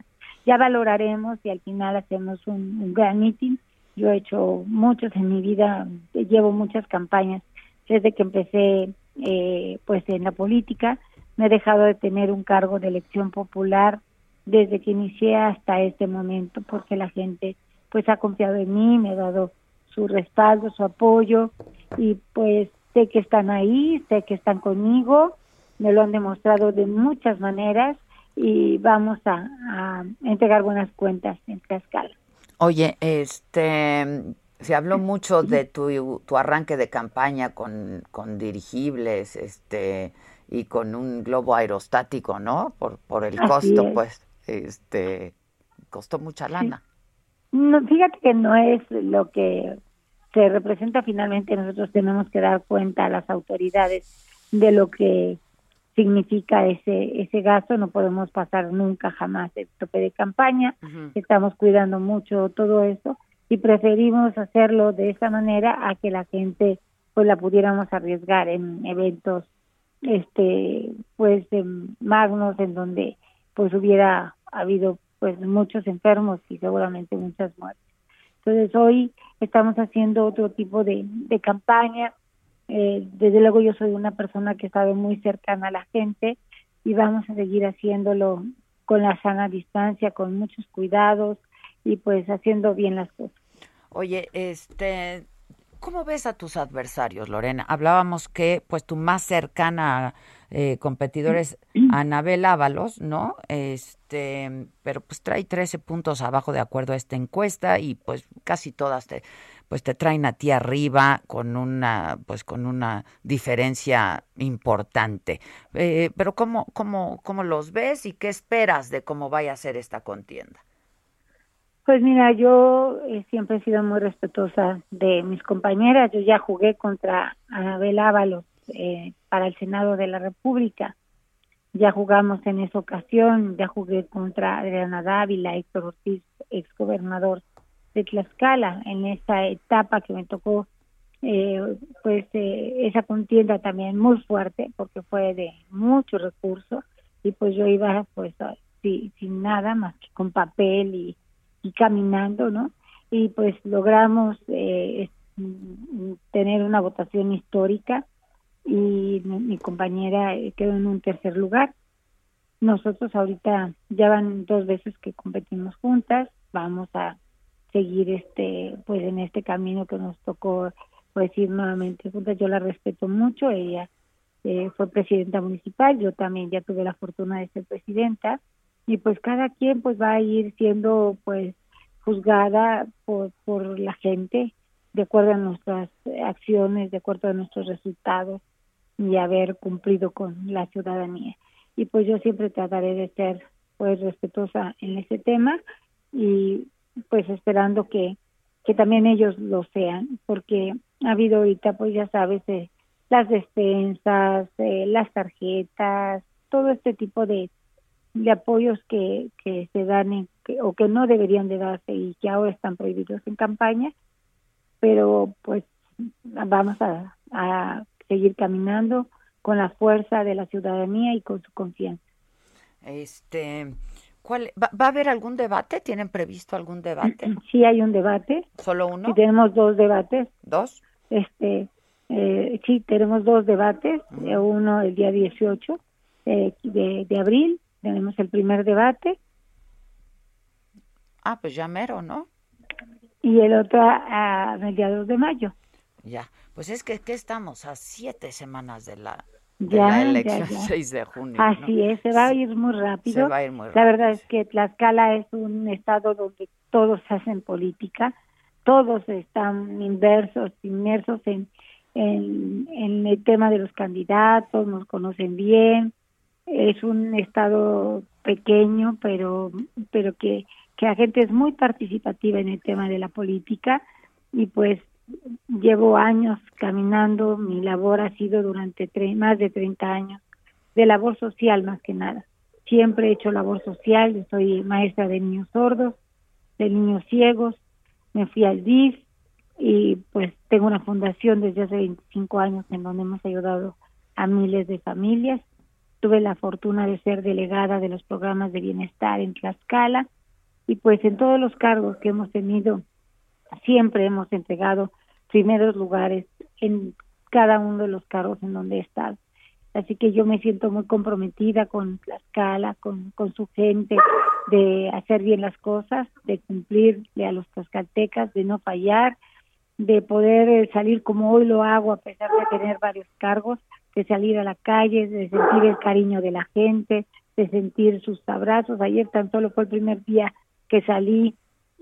Ya valoraremos y al final hacemos un, gran meeting. Yo he hecho muchos en mi vida, llevo muchas campañas desde que empecé eh, pues en la política. Me he dejado de tener un cargo de elección popular desde que inicié hasta este momento porque la gente pues ha confiado en mí, me ha dado su respaldo, su apoyo y pues sé que están ahí, sé que están conmigo, me lo han demostrado de muchas maneras y vamos a, a entregar buenas cuentas en Tlaxcala. Oye, este, se habló mucho de tu, tu arranque de campaña con, con dirigibles, este, y con un globo aerostático, ¿no? Por, por el Así costo, es. pues, este, costó mucha lana. No, fíjate que no es lo que se representa finalmente, nosotros tenemos que dar cuenta a las autoridades de lo que significa ese ese gasto, no podemos pasar nunca jamás el tope de campaña, estamos cuidando mucho todo eso y preferimos hacerlo de esa manera a que la gente pues la pudiéramos arriesgar en eventos este pues em, magnos en donde pues hubiera habido pues muchos enfermos y seguramente muchas muertes. Entonces hoy estamos haciendo otro tipo de, de campaña. Eh, desde luego yo soy una persona que sabe muy cercana a la gente y vamos a seguir haciéndolo con la sana distancia, con muchos cuidados y pues haciendo bien las cosas. Oye, este, ¿cómo ves a tus adversarios, Lorena? Hablábamos que, pues, tu más cercana eh, competidor es Anabel Ábalos, ¿no? Este, pero pues trae 13 puntos abajo de acuerdo a esta encuesta y pues casi todas te, pues te traen a ti arriba con una, pues con una diferencia importante. Eh, pero ¿cómo, cómo, ¿cómo los ves y qué esperas de cómo vaya a ser esta contienda? Pues mira, yo eh, siempre he sido muy respetuosa de mis compañeras. Yo ya jugué contra Anabel Ábalos eh, para el Senado de la República. Ya jugamos en esa ocasión, ya jugué contra Adriana Dávila, Héctor Ortiz, exgobernador de Tlaxcala, en esa etapa que me tocó, eh, pues eh, esa contienda también muy fuerte, porque fue de mucho recurso, y pues yo iba pues sin nada más que con papel y, y caminando, ¿no? Y pues logramos eh, mm, tener una votación histórica y mi, mi compañera eh, quedó en un tercer lugar. Nosotros ahorita ya van dos veces que competimos juntas, vamos a seguir este pues en este camino que nos tocó pues ir nuevamente juntas. Yo la respeto mucho, ella eh, fue presidenta municipal, yo también ya tuve la fortuna de ser presidenta y pues cada quien pues va a ir siendo pues juzgada por, por la gente de acuerdo a nuestras acciones, de acuerdo a nuestros resultados y haber cumplido con la ciudadanía. Y pues yo siempre trataré de ser pues respetuosa en ese tema y pues esperando que, que también ellos lo sean, porque ha habido ahorita pues ya sabes eh, las despensas, eh, las tarjetas, todo este tipo de, de apoyos que, que se dan en- que- o que no deberían de darse y que ahora están prohibidos en campaña, pero pues vamos a, a seguir caminando con la fuerza de la ciudadanía y con su confianza. Este, ¿cuál, va, va a haber algún debate? ¿Tienen previsto algún debate? Sí hay un debate. ¿Solo uno? Sí, tenemos dos debates. ¿Dos? Este, eh, sí, tenemos dos debates. eh, uno el día 18 eh, de, de abril, tenemos el primer debate, Ah, pues ya mero, ¿no? y el otro a, a mediados de mayo. Ya. Pues es que, ¿qué estamos? A siete semanas de la, de Ya, la ya, elección, ya. 6 de junio. ¿no? Así es, se va a ir muy rápido. Se va a ir muy La rápido. verdad es que Tlaxcala es un estado donde todos hacen política, todos están inversos, inmersos en, en, en el tema de los candidatos, nos conocen bien, es un estado pequeño, pero, pero que, que la gente es muy participativa en el tema de la política y pues llevo años caminando, mi labor ha sido durante tre- más de 30 años de labor social más que nada. Siempre he hecho labor social, yo soy maestra de niños sordos, de niños ciegos, me fui al DIF, y pues tengo una fundación desde hace 25 años en donde hemos ayudado a miles de familias. Tuve la fortuna de ser delegada de los programas de bienestar en Tlaxcala y pues en todos los cargos que hemos tenido siempre hemos entregado primeros lugares en cada uno de los cargos en donde he estado. Así que yo me siento muy comprometida con Tlaxcala, con, con su gente, de hacer bien las cosas, de cumplirle a los tlaxcaltecas, de no fallar, de poder eh, salir como hoy lo hago a pesar de tener varios cargos, de salir a la calle, de sentir el cariño de la gente, de sentir sus abrazos. Ayer tan solo fue el primer día que salí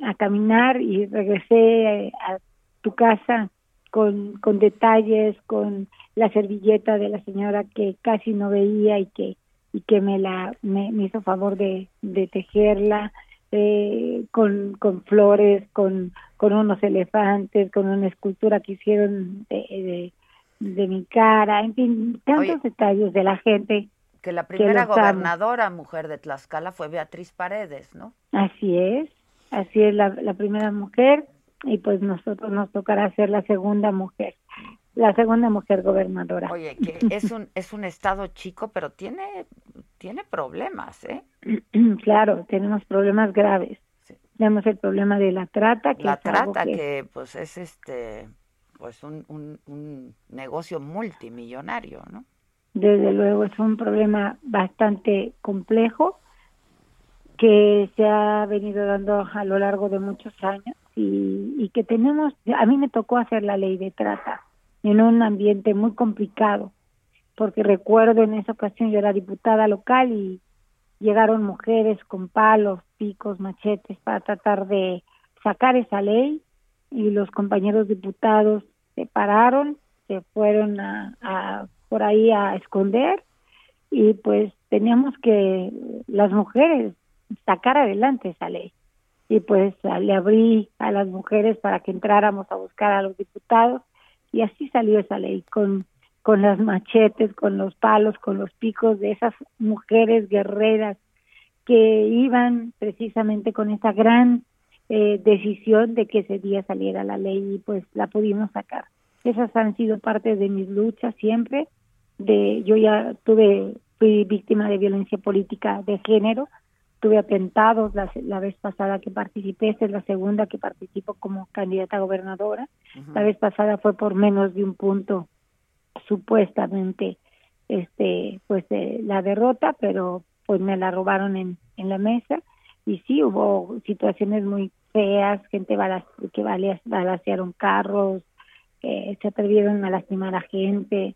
a caminar y regresé eh, a tu casa con, con detalles, con la servilleta de la señora que casi no veía y que y que me la me, hizo favor de, de tejerla eh, con, con flores, con, con unos elefantes, con una escultura que hicieron de, de, mi cara, en fin, tantos detalles de la gente. Que la primera gobernadora mujer de Tlaxcala fue Beatriz Paredes, ¿no? Así es, así es la, la primera mujer y pues nosotros nos tocará ser la segunda mujer la segunda mujer gobernadora. Oye, que es un es un estado chico, pero tiene tiene problemas, ¿eh? Claro, tenemos problemas graves. Tenemos el problema de la trata, que la trata que... pues es este pues un, un, un negocio multimillonario, ¿no? Desde luego es un problema bastante complejo que se ha venido dando a lo largo de muchos años y, y que tenemos, a mí me tocó hacer la ley de trata en un ambiente muy complicado, porque recuerdo en esa ocasión yo era diputada local y llegaron mujeres con palos, picos, machetes para tratar de sacar esa ley y los compañeros diputados se pararon, se fueron a, por ahí a esconder y pues teníamos que las mujeres sacar adelante esa ley. Y pues le abrí a las mujeres para que entráramos a buscar a los diputados y así salió esa ley con con las machetes, con los palos, con los picos de esas mujeres guerreras que iban precisamente con esa gran eh, decisión de que ese día saliera la ley y pues la pudimos sacar. Esas han sido parte de mis luchas siempre. De yo ya tuve fui víctima de violencia política de género, tuve atentados la, la vez pasada que participé, esta es la segunda que participo como candidata a gobernadora. La vez pasada fue por menos de un punto supuestamente este pues eh, la derrota, pero pues me la robaron en, en la mesa y sí hubo situaciones muy feas, gente que balasearon carros, se atrevieron a lastimar a gente.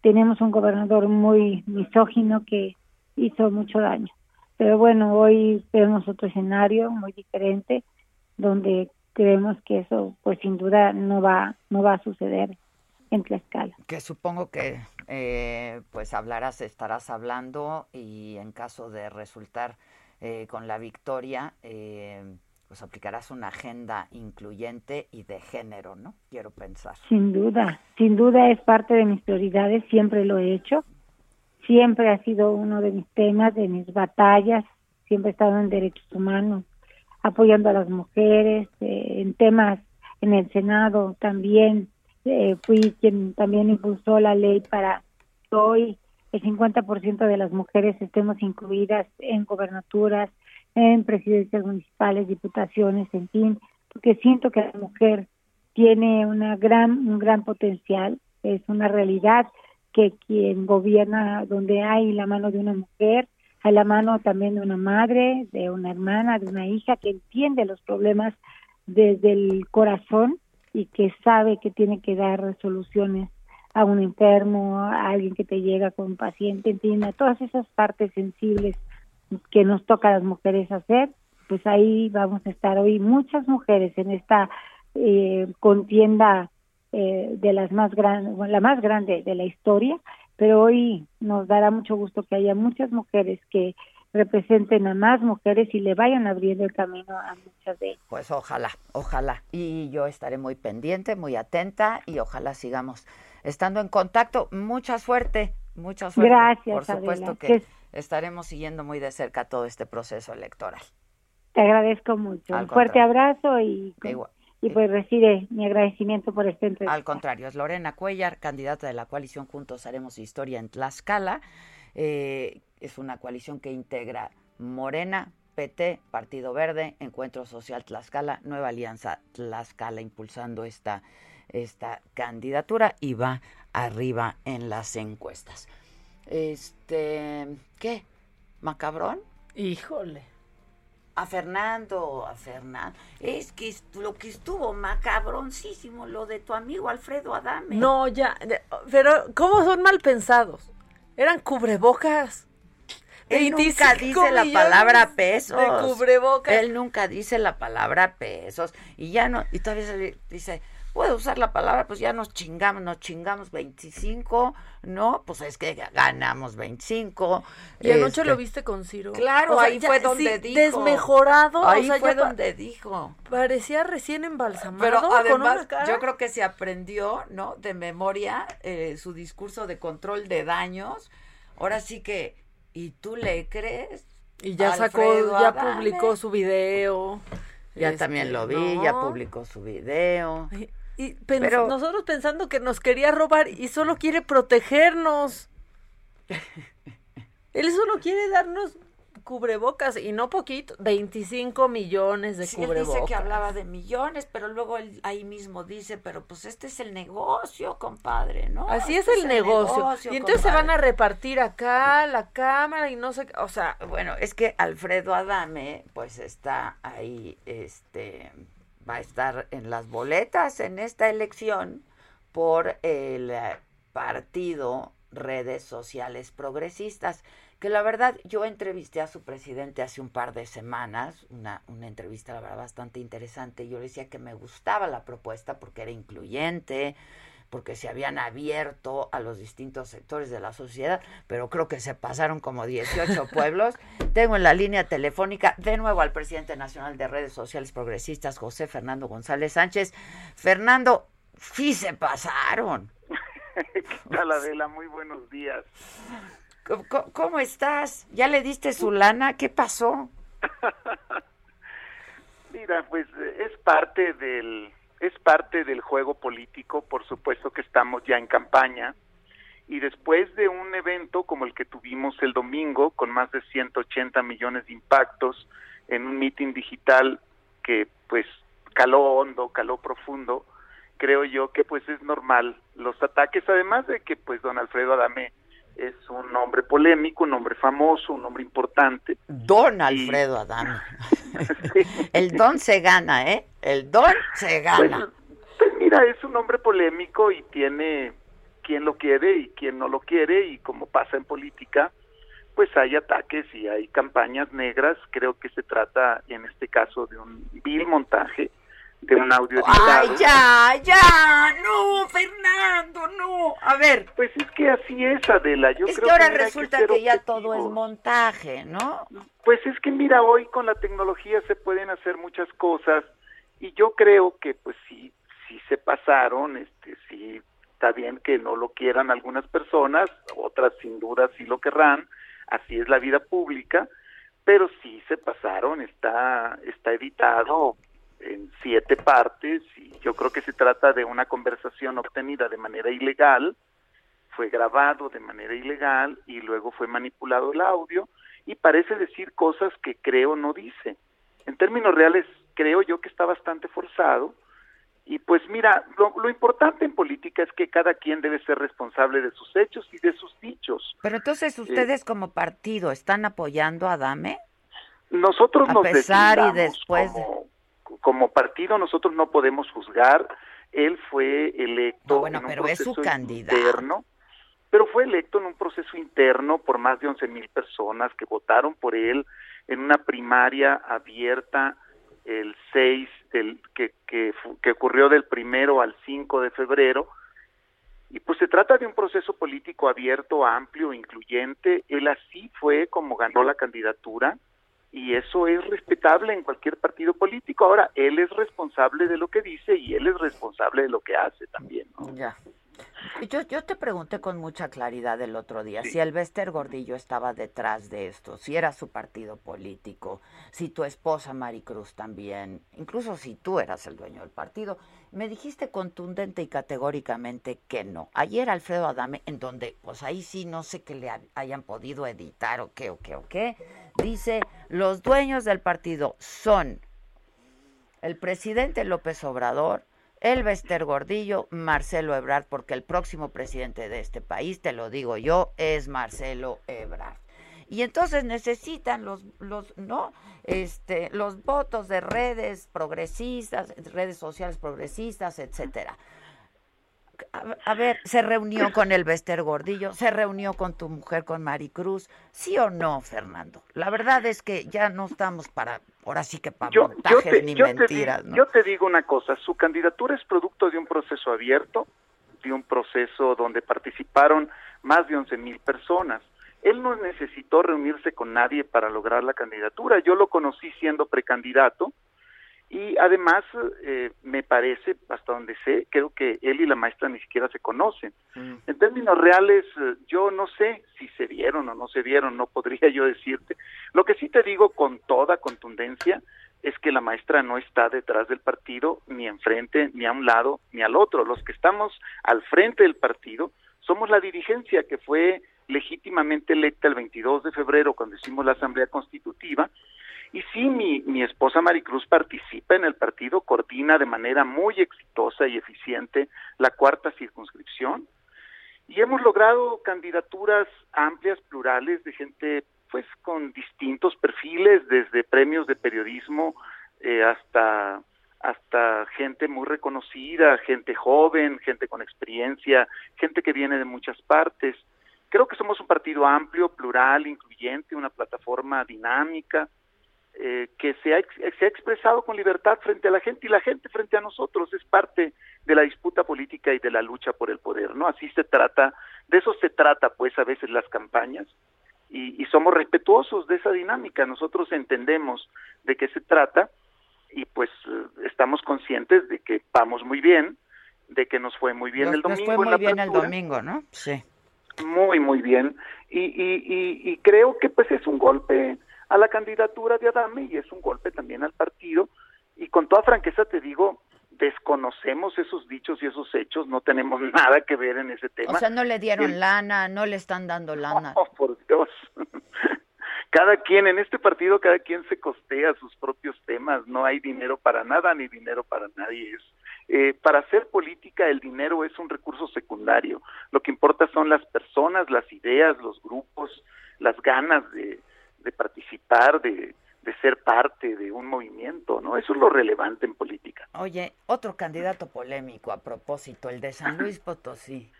Tenemos un gobernador muy misógino que hizo mucho daño. Pero bueno, hoy vemos otro escenario muy diferente donde creemos que eso pues sin duda no va no va a suceder en Tlaxcala. Que supongo que eh, pues hablarás, estarás hablando y en caso de resultar eh, con la victoria, eh, pues aplicarás una agenda incluyente y de género, ¿no? Quiero pensar. Sin duda, sin duda es parte de mis prioridades, siempre lo he hecho siempre ha sido uno de mis temas, de mis batallas, siempre he estado en derechos humanos, apoyando a las mujeres, eh, en temas en el Senado también, eh, fui quien también impulsó la ley para hoy el 50% de las mujeres estemos incluidas en gobernaturas, en presidencias municipales, diputaciones, en fin, porque siento que la mujer tiene una gran, un gran potencial, es una realidad que quien gobierna donde hay la mano de una mujer, hay la mano también de una madre, de una hermana, de una hija que entiende los problemas desde el corazón y que sabe que tiene que dar soluciones a un enfermo, a alguien que te llega con paciente, entiende todas esas partes sensibles que nos toca a las mujeres hacer, pues ahí vamos a estar hoy muchas mujeres en esta eh, contienda eh, de las más grandes, la más grande de la historia, pero hoy nos dará mucho gusto que haya muchas mujeres que representen a más mujeres y le vayan abriendo el camino a muchas de ellas. Pues ojalá, ojalá. Y yo estaré muy pendiente, muy atenta y ojalá sigamos estando en contacto. Mucha suerte, mucha suerte. Gracias. Por supuesto que estaremos siguiendo muy de cerca todo este proceso electoral. Te agradezco mucho. Un fuerte abrazo y y pues recibe mi agradecimiento por este entrevista. Al contrario, es Lorena Cuellar, candidata de la coalición Juntos Haremos Historia en Tlaxcala. Eh, es una coalición que integra Morena, PT, Partido Verde, Encuentro Social Tlaxcala, Nueva Alianza Tlaxcala, impulsando esta, esta candidatura y va arriba en las encuestas. Este, ¿qué? ¿Macabrón? Híjole. A Fernando, a Fernando. Es que lo que estuvo macabroncísimo, lo de tu amigo Alfredo Adame. No, ya, pero ¿cómo son mal pensados? Eran cubrebocas. Él nunca dice la palabra pesos. De cubrebocas. Él nunca dice la palabra pesos. Y ya no, y todavía dice, puedo usar la palabra, pues ya nos chingamos, nos chingamos 25, ¿no? Pues es que ganamos 25. Y anoche Este, lo viste con Ciro. Claro, O sea, ahí ya, fue donde sí, dijo. Desmejorado. Ahí o sea, fue donde dijo. Parecía recién embalsamado. Pero además, yo creo que se aprendió, ¿no? De memoria eh, su discurso de control de daños. Ahora sí que, ¿y tú le crees? Y ya sacó, ya Adame? publicó su video. Ya Este, también lo vi, ya publicó su video. Y pens- Pero- nosotros pensando que nos quería robar y solo quiere protegernos. Él solo quiere darnos cubrebocas y no poquito, 25 millones de Sí, él cubrebocas. dice que hablaba de millones, pero luego él ahí mismo dice, pero pues este es el negocio, compadre, ¿no? Así Este es el negocio. y entonces se van a repartir acá la cámara y no sé, o sea, Bueno, es que Alfredo Adame, pues está ahí, este, va a estar en las boletas en esta elección por el eh, partido Redes Sociales Progresistas, que la verdad yo entrevisté a su presidente hace un par de semanas, una, una entrevista la verdad bastante interesante, yo le decía que me gustaba la propuesta porque era incluyente, porque se habían abierto a los distintos sectores de la sociedad, pero creo que se pasaron como 18 pueblos. Tengo en la línea telefónica de nuevo al presidente nacional de redes sociales progresistas, José Fernando González Sánchez. Fernando, sí se pasaron. ¿Qué tal, Adela? Muy buenos días. ¿Cómo, estás? ¿Ya le diste su lana? ¿Qué pasó? Mira, pues es parte del es parte del juego político, por supuesto que estamos ya en campaña y después de un evento como el que tuvimos el domingo con más de 180 millones de impactos en un meeting digital que pues caló hondo, caló profundo, creo yo que pues es normal los ataques, además de que pues don Alfredo Adame es un hombre polémico, un hombre famoso, un hombre importante. Don Alfredo Adame. El don se gana, ¿eh? El don se gana. Pues mira, es un hombre polémico y tiene quien lo quiere y quien no lo quiere y como pasa en política, pues hay ataques y hay campañas negras. Creo que se trata en este caso de un vil montaje, de un audio Ay, editado. ya, ya, no, Fernando, no. A ver. Pues es que así es, Adela. Yo es creo que ahora resulta ser que, ya todo es montaje, ¿no? Pues es que mira, hoy con la tecnología se pueden hacer muchas cosas y yo creo que pues sí, sí se pasaron, este, sí está bien que no lo quieran algunas personas, otras sin duda sí lo querrán, así es la vida pública, pero sí se pasaron, está, está editado en siete partes y yo creo que se trata de una conversación obtenida de manera ilegal, fue grabado de manera ilegal y luego fue manipulado el audio y parece decir cosas que creo no dice. En términos reales, creo yo que está bastante forzado. Y pues mira, lo, lo importante en política es que cada quien debe ser responsable de sus hechos y de sus dichos. Pero entonces ustedes como partido están apoyando a Dame. Nosotros A nos pesar y después como, como partido, nosotros no podemos juzgar. Él fue electo No, bueno, en un pero es su proceso candidato. interno, pero fue electo en un proceso interno por más de 11 mil personas que votaron por él en una primaria abierta el 6 del que, que ocurrió del primero al 5 de febrero y pues se trata de un proceso político abierto, amplio, incluyente. Él así fue como ganó la candidatura y eso es respetable en cualquier partido político. Ahora, él es responsable de lo que dice y él es responsable de lo que hace también. ¿no? Ya. Yo, yo te pregunté con mucha claridad el otro día si el Bester Gordillo estaba detrás de esto, si era su partido político, si tu esposa Maricruz también, incluso si tú eras el dueño del partido. Me dijiste contundente y categóricamente que no. Ayer Alfredo Adame, en donde, pues ahí sí no sé que le hayan podido editar o qué, o qué, o qué, dice, los dueños del partido son el presidente López Obrador, el Bester Gordillo, Marcelo Ebrard, porque el próximo presidente de este país, te lo digo yo, es Marcelo Ebrard. Y entonces necesitan los, los, ¿no? Este, los votos de redes progresistas, redes sociales progresistas, etcétera. A, ver, ¿se reunió con el Bester Gordillo? ¿Se reunió con tu mujer, con Maricruz? ¿Sí o no, Fernando? La verdad es que ya no estamos para, ahora sí que para montajes ni mentiras. Yo te digo una cosa, su candidatura es producto de un proceso abierto, de un proceso donde participaron más de 11 mil personas. Él no necesitó reunirse con nadie para lograr la candidatura. Yo lo conocí siendo precandidato y además, eh, me parece, hasta donde sé, creo que él y la maestra ni siquiera se conocen. Mm. En términos reales, eh, yo no sé si se vieron o no se vieron, no podría yo decirte. Lo que sí te digo con toda contundencia es que la maestra no está detrás del partido, ni enfrente, ni a un lado, ni al otro. Los que estamos al frente del partido somos la dirigencia que fue legítimamente electa el 22 de febrero cuando hicimos la Asamblea Constitutiva y sí, mi, mi esposa Maricruz participa en el partido, coordina de manera muy exitosa y eficiente la cuarta circunscripción y hemos logrado candidaturas amplias, plurales, de gente pues con distintos perfiles, desde premios de periodismo eh, hasta hasta gente muy reconocida, gente joven, gente con experiencia, gente que viene de muchas partes. Creo que somos un partido amplio, plural, incluyente, una plataforma dinámica, eh, que se ha, se ha expresado con libertad frente a la gente y la gente frente a nosotros es parte de la disputa política y de la lucha por el poder, ¿no? Así se trata, de eso se trata pues a veces las campañas y, y somos respetuosos de esa dinámica, nosotros entendemos de qué se trata y pues estamos conscientes de que vamos muy bien, de que nos fue muy bien el domingo. Nos fue muy bien el domingo, ¿no? Sí. Muy, muy bien. Y, y, y, y creo que pues es un golpe a la candidatura de Adame y es un golpe también al partido. Y con toda franqueza te digo, desconocemos esos dichos y esos hechos, no tenemos nada que ver en ese tema. O sea, no le dieron lana, no le están dando lana. Oh, por Dios. cada quien, en este partido, cada quien se costea sus propios temas, no hay dinero para nada ni dinero para nadie. Es, eh, para hacer política el dinero es un recurso secundario, lo que importa son las personas, las ideas, los grupos, las ganas de, de participar, de, de ser parte de un movimiento, ¿no? Eso es lo relevante en política. Oye, otro candidato polémico a propósito, el de San Luis Potosí.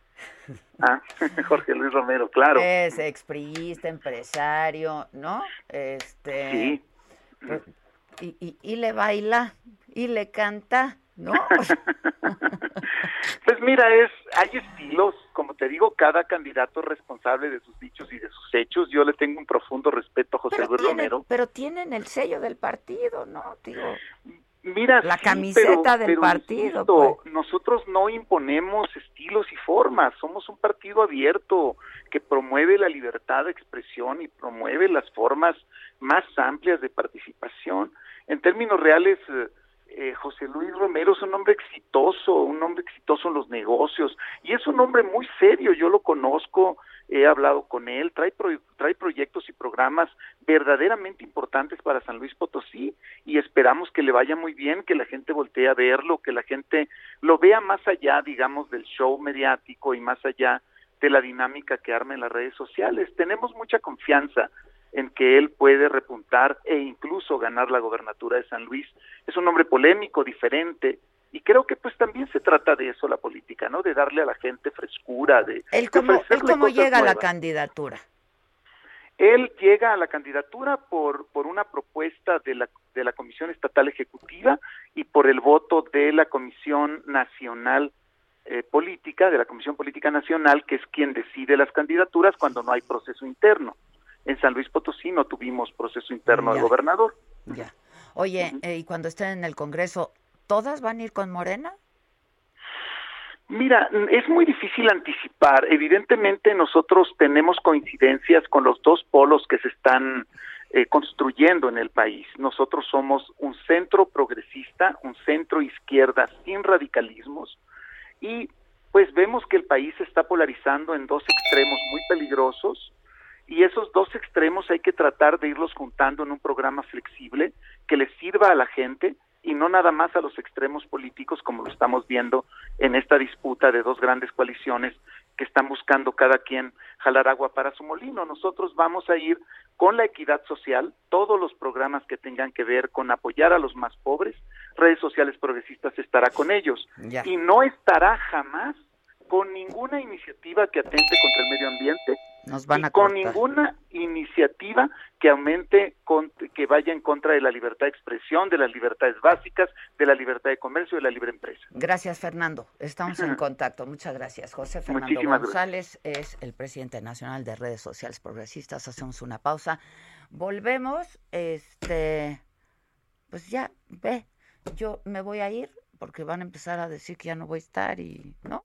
Ah, Jorge Luis Romero, claro. Es expriista, empresario, ¿no? Este. Sí. Pues, y, y, y le baila, y le canta, ¿no? pues mira, es hay estilos, como te digo, cada candidato es responsable de sus dichos y de sus hechos. Yo le tengo un profundo respeto a José Luis Romero. Pero tienen el sello del partido, ¿no? Digo, Mira, la camiseta del partido. pues. Nosotros no imponemos estilos y formas, somos un partido abierto que promueve la libertad de expresión y promueve las formas más amplias de participación. En términos reales, eh, eh, José Luis Romero es un hombre exitoso, un hombre exitoso en los negocios y es un hombre muy serio, yo lo conozco, he hablado con él, trae, trae proyectos y programas verdaderamente importantes para San Luis Potosí y esperamos que le vaya muy bien, que la gente voltee a verlo, que la gente lo vea más allá, digamos, del show mediático y más allá de la dinámica que arma en las redes sociales. Tenemos mucha confianza en que él puede repuntar e incluso ganar la gobernatura de San Luis. Es un hombre polémico, diferente, y creo que pues también se trata de eso la política, ¿no? De darle a la gente frescura, de... ¿Él cómo, él cómo llega a la candidatura? Él llega a la candidatura por, por una propuesta de la, de la Comisión Estatal Ejecutiva y por el voto de la Comisión Nacional eh, Política, de la Comisión Política Nacional, que es quien decide las candidaturas cuando no hay proceso interno. En San Luis Potosí no tuvimos proceso interno de gobernador. Ya. Oye, eh, y cuando estén en el Congreso, ¿todas van a ir con Morena? Mira, es muy difícil anticipar. Evidentemente nosotros tenemos coincidencias con los dos polos que se están eh, construyendo en el país. Nosotros somos un centro progresista, un centro izquierda sin radicalismos y pues vemos que el país se está polarizando en dos extremos muy peligrosos y esos dos extremos hay que tratar de irlos juntando en un programa flexible que les sirva a la gente y no nada más a los extremos políticos como lo estamos viendo en esta disputa de dos grandes coaliciones que están buscando cada quien jalar agua para su molino. Nosotros vamos a ir con la equidad social, todos los programas que tengan que ver con apoyar a los más pobres, redes sociales progresistas estará con ellos Ya. y no estará jamás con ninguna iniciativa que atente contra el medio ambiente Nos van y a con cortar. ninguna iniciativa que aumente, con- que vaya en contra de la libertad de expresión, de las libertades básicas, de la libertad de comercio, de la libre empresa. Gracias, Fernando. Estamos en contacto. Muchas gracias. José Fernando Muchísimas González es el presidente nacional de redes sociales progresistas. Hacemos una pausa. Volvemos. Este, pues ya, ve. Yo me voy a ir porque van a empezar a decir que ya no voy a estar y, ¿no?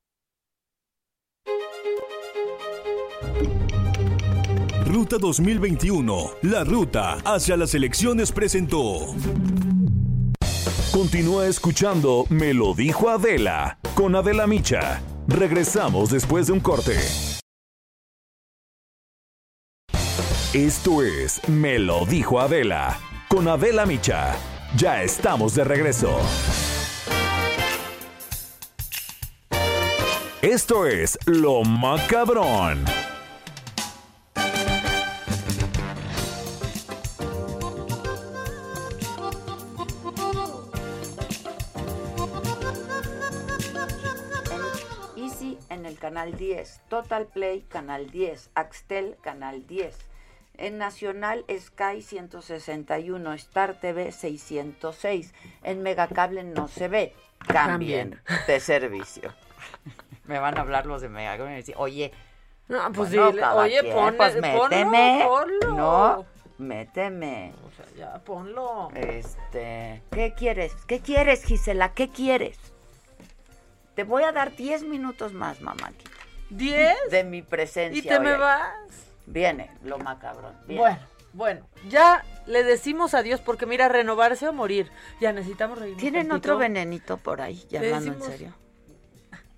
Ruta 2021, la ruta hacia las elecciones presentó. Continúa escuchando Me lo dijo Adela con Adela Micha. Regresamos después de un corte. Esto es Me lo dijo Adela con Adela Micha. Ya estamos de regreso. Esto es Lo Macabrón. Canal 10, Total Play canal 10, Axtel canal 10. En Nacional Sky 161, Star TV 606. En Megacable no se ve. Cambien Cambien. de servicio. Me van a hablar los de Megacable y me decir, oye, No, pues bueno, dile, oye, quien, ponle- pues ponlo, méteme. ponlo. No, méteme. O sea, ya ponlo. Este, ¿qué quieres? ¿Qué quieres, Gisela? ¿Qué quieres? Te voy a dar 10 minutos más, mamá. ¿Diez? De mi presencia. ¿Y te hoy me vas? Viene, lo macabrón. viene. Bueno, bueno, ya le decimos adiós porque mira, renovarse o morir. Ya necesitamos reírnos ¿Tienen tantito. otro venenito por ahí? Ya hablando en serio.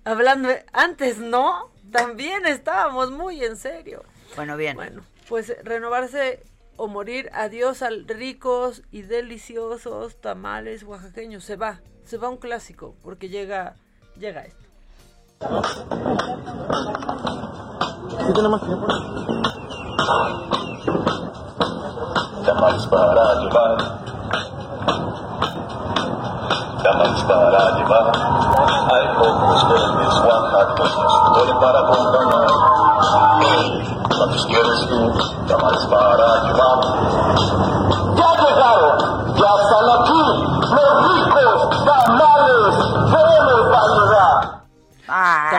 Hablando, antes no, también estábamos muy en serio. Bueno, bien. Bueno, pues renovarse o morir, adiós al ricos y deliciosos tamales oaxaqueños. Se va, se va un clásico porque llega, llega esto. Tamales para llevar. Tamales para llevar. Hay pocos verdes oaxacos, mole para acompañar. ¿Cuántos quieres tú? Tamales para llevar. ¡Ya llegaron! ¡Ya están aquí!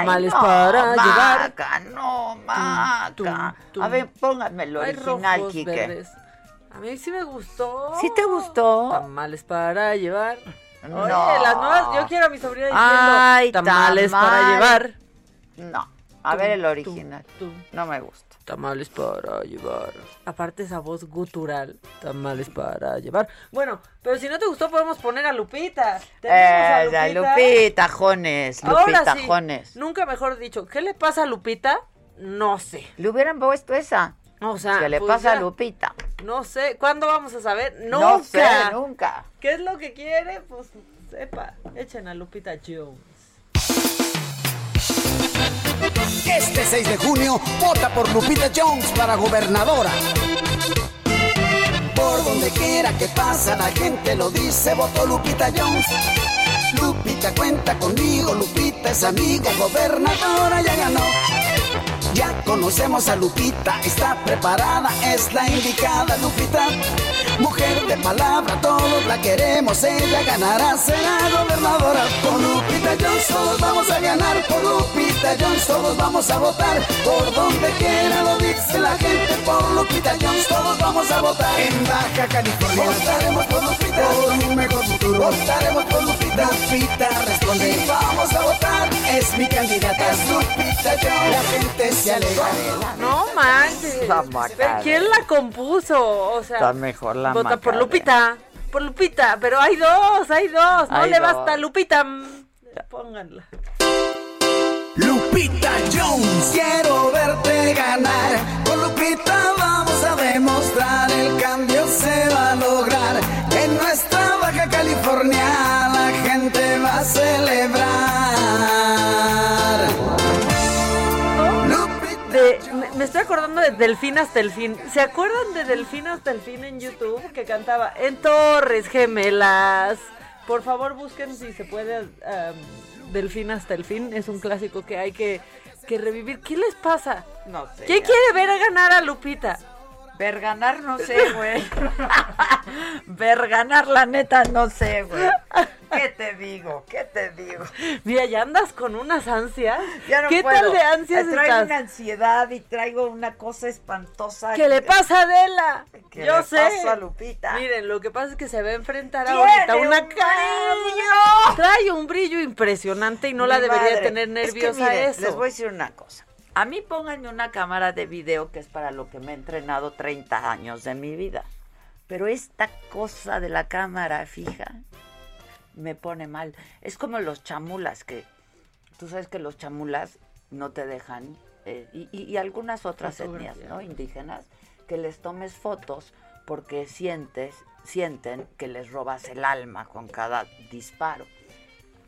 Tamales no, para llevar. Maca, no, maca. A ver, pónganme el original, rojos, Quique. verdes. A mí sí me gustó. ¿Sí te gustó? Tamales para llevar. No. Oye, las nuevas, yo quiero a mi sobrina diciendo Ay, tamales para tamal. llevar. No, a ver el original. No me gusta. Tamales para llevar. Aparte esa voz gutural. Tamales para llevar. Bueno, pero si no te gustó podemos poner a Lupita. Tenemos Esa, Lupita Jones, Ahora Lupita sí, Jones. Nunca mejor dicho. ¿Qué le pasa a Lupita? No sé. Le hubieran puesto esa. O sea, ¿Qué le pues pasa a ya. Nupita? No sé. ¿Cuándo vamos a saber? Nunca. No sé, nunca. ¿Qué es lo que quiere? Pues sepa. Echen a Lupita Jones. Este 6 de junio, vota por Lupita Jones para gobernadora. Por donde quiera que pasa, la gente lo dice, votó Lupita Jones. Lupita cuenta conmigo, Lupita es amiga, gobernadora ya ganó. Ya conocemos a Lupita, está preparada, es la indicada Lupita. Mujer de palabra, todos la queremos, ella ganará, será gobernadora. Con Lupita Jones todos vamos a ganar, por Lupita Jones todos vamos a votar. Por donde quiera lo dice vamos a votar. En Baja California votaremos por Lupita, por un mejor futuro. Votaremos por Lupita, Lupita responde. Y vamos a votar, es mi candidata, es Lupita Jones. La gente se alegra. No manches. ¿Quién la compuso? O sea, Está mejor la vota por. Lupita. Por Lupita, pero hay dos, hay dos. No Hay le dos. basta Lupita. Pónganla. Lupita Jones. Quiero verte ganar. Con Lupita vamos a demostrar el cambio se va a lograr. En nuestra Baja California la gente va a celebrar. De- me, me estoy acordando de Delfín hasta el fin. ¿Se acuerdan de Delfín hasta el fin en YouTube? Que cantaba en Torres Gemelas. Por favor, busquen si se puede um, Delfín hasta el fin. Es un clásico que hay que, que revivir. ¿Qué les pasa? No sé. ¿Quién quiere ver a ganar a Lupita? Ver ganar, no sé, güey. Ver ganar, la neta, no sé, güey. ¿Qué te digo? ¿Qué te digo? Mira, ya andas con unas ansias. Ya no ¿Qué puedo. tal de ansias Traigo estás? una ansiedad y traigo una cosa espantosa. ¿Qué le pasa a Adela? ¿Qué Yo le sé. pasa a Lupita? Miren, lo que pasa es que se va a enfrentar ahorita una un cara. Trae un brillo impresionante y no la debería madre. tener Es que, nerviosa miren, eso. Les voy a decir una cosa. A mí pónganme una cámara de video que es para lo que me he entrenado 30 años de mi vida. Pero esta cosa de la cámara fija me pone mal. Es como los chamulas que tú sabes que los chamulas no te dejan eh, y, y- y algunas otras etnias, ¿no? Indígenas que les tomes fotos porque sientes sienten que les robas el alma con cada disparo.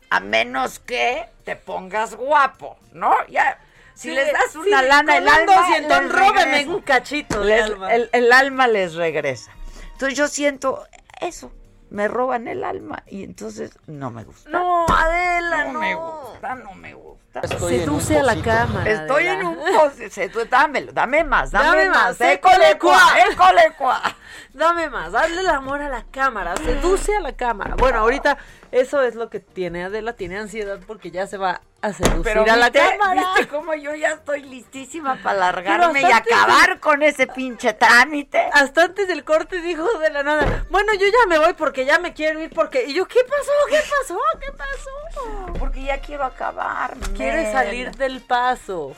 A menos que te pongas guapo, ¿no? Ya, si Sí, les das sí, una lana, el alma les róbeme un cachito Les- alma. El, el alma les regresa. Entonces yo siento eso, me roban el alma y entonces no me gusta. No, Adela, no. no. me gusta, no me gusta. Estoy en un Seduce a la cámara, Estoy en un pocito. Dámelo, dame más, dame, Dame más. École cuá, école cuá. Dame más, dale el amor a la cámara, seduce a la cámara. Bueno, ahorita eso es lo que tiene Adela, tiene ansiedad porque ya se va a seducir Pero a la ¿viste, cámara. ¿viste cómo yo ya estoy listísima para largarme y acabar de- con ese pinche trámite? Hasta antes del corte dijo de la nada, bueno, yo ya me voy porque ya me quiero ir porque... Y yo, ¿qué pasó? ¿Qué pasó? ¿Qué pasó? Porque ya quiero acabar. Quiere salir del paso,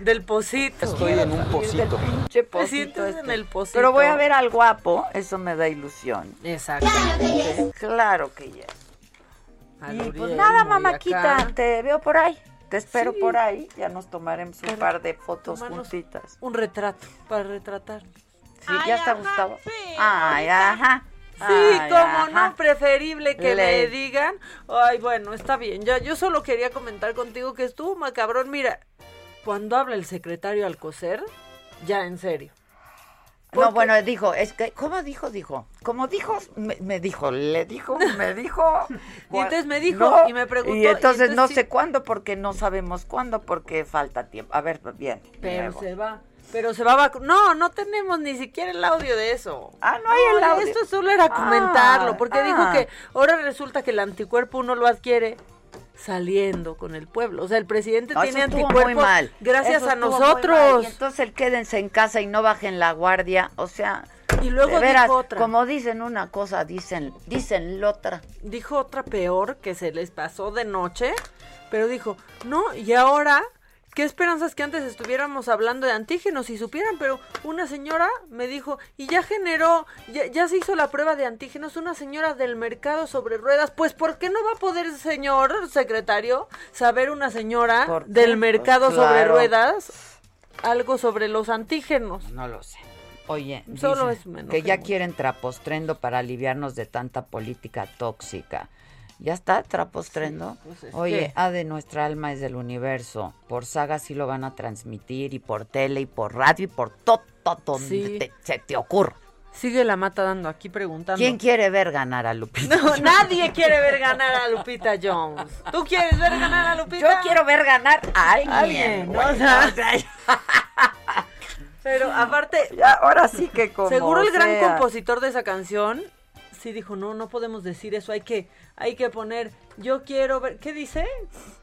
del pocito. Estoy en un pocito. Pinche sientes este. en el pocito. Pero voy a ver al guapo, eso me da ilusión. Exactamente. Claro que ya. Al Y pues nada, muy mamáquita, acá. te veo por ahí. Te espero Sí. por ahí. Ya nos tomaremos un par de fotos juntitas. Un retrato para retratar. Sí, ya está Gustavo. Ay, ajá. Sí, como no, preferible que Le- digan. Ay, bueno, está bien. Ya, yo solo quería comentar contigo que estuvo macabrón. Mira, cuando habla el secretario Alcocer, ya en serio. No, bueno, dijo, es que, ¿cómo dijo? Dijo, como dijo, me, me dijo, le dijo, me dijo. Y entonces me dijo No, y me preguntó, Y entonces, y no sé cuándo, porque no sabemos cuándo, porque falta tiempo. A ver, bien. Pero luego. se va. Pero se va a vacu- No, no tenemos ni siquiera el audio de eso. Ah, no hay el audio. Esto solo era comentarlo, Ah, porque dijo ah. que ahora resulta que el anticuerpo uno lo adquiere saliendo con el pueblo. O sea, el presidente No, tiene anticuerpos mal. gracias Eso a nosotros. Y entonces el quédense en casa y no bajen la guardia. O sea, Y luego veras, dijo otra. como dicen una cosa, dicen, dicen la otra. Dijo otra peor que se les pasó de noche, pero dijo, no, y ahora, qué esperanzas que antes estuviéramos hablando de antígenos y supieran, pero una señora me dijo, y ya generó, ya, ya se hizo la prueba de antígenos, una señora del mercado sobre ruedas, pues ¿por qué no va a poder, señor secretario, saber una señora del Pues mercado sobre claro. ruedas algo sobre los antígenos? No lo sé. Oye, Solo es menos que ya quieren trapostrendo para aliviarnos de tanta política tóxica. ¿Ya está trapostrendo? pues es Oye, que- A de nuestra alma es del universo. Por saga sí lo van a transmitir, y por tele, y por radio, y por todo donde Sí. te- se te ocurra. Sigue la mata dando aquí preguntando. ¿Quién quiere ver ganar a Lupita? No, nadie quiere ver ganar a Lupita Jones. ¿Tú quieres ver ganar a Lupita? Yo quiero ver ganar a alguien. Alguien, ¿no? güey. O sea, O sea, Pero aparte, ya, ahora sí que como seguro el gran compositor de esa canción sí dijo, no, no podemos decir eso, hay que, hay que poner, yo quiero ver, ¿qué dice?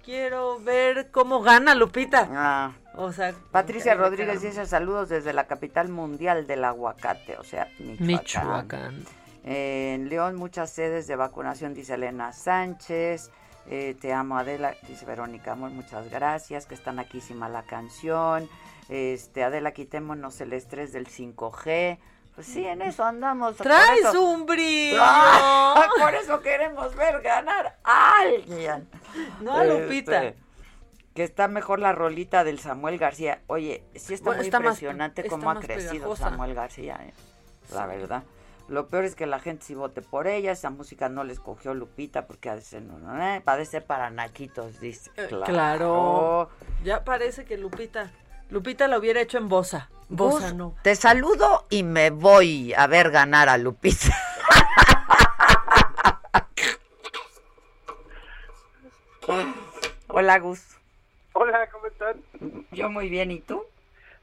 Quiero ver cómo gana Lupita. Ah. O sea, Patricia Rodríguez caramba. dice saludos desde la capital mundial del aguacate, o sea, Michoacán. Michoacán. Eh, en León muchas sedes de vacunación, dice Elena Sánchez. Eh, te amo, Adela, dice Verónica Amor, muchas gracias, que están aquí la canción. Este, Adela, quitémonos el estrés del 5G. Pues sí, en eso andamos. Traes eso- un brillo. ¡Ah! Por eso queremos ver ganar a alguien. No a Lupita. Este, que está mejor la rolita del Samuel García. Oye, sí está Bueno, muy está impresionante cómo ha crecido pegajosa. Samuel García, eh, la verdad. Lo peor es que la gente sí vote por ella, esa música no le escogió Lupita porque ha de ser, no, no, eh, parece para naquitos, dice. Eh, Claro. Claro. Ya parece que Lupita. Lupita lo hubiera hecho en Bosa. Bosa Gus, no. Te saludo y me voy a ver ganar a Lupita. Hola, Gus. Hola, ¿cómo están? Yo muy bien, ¿y tú?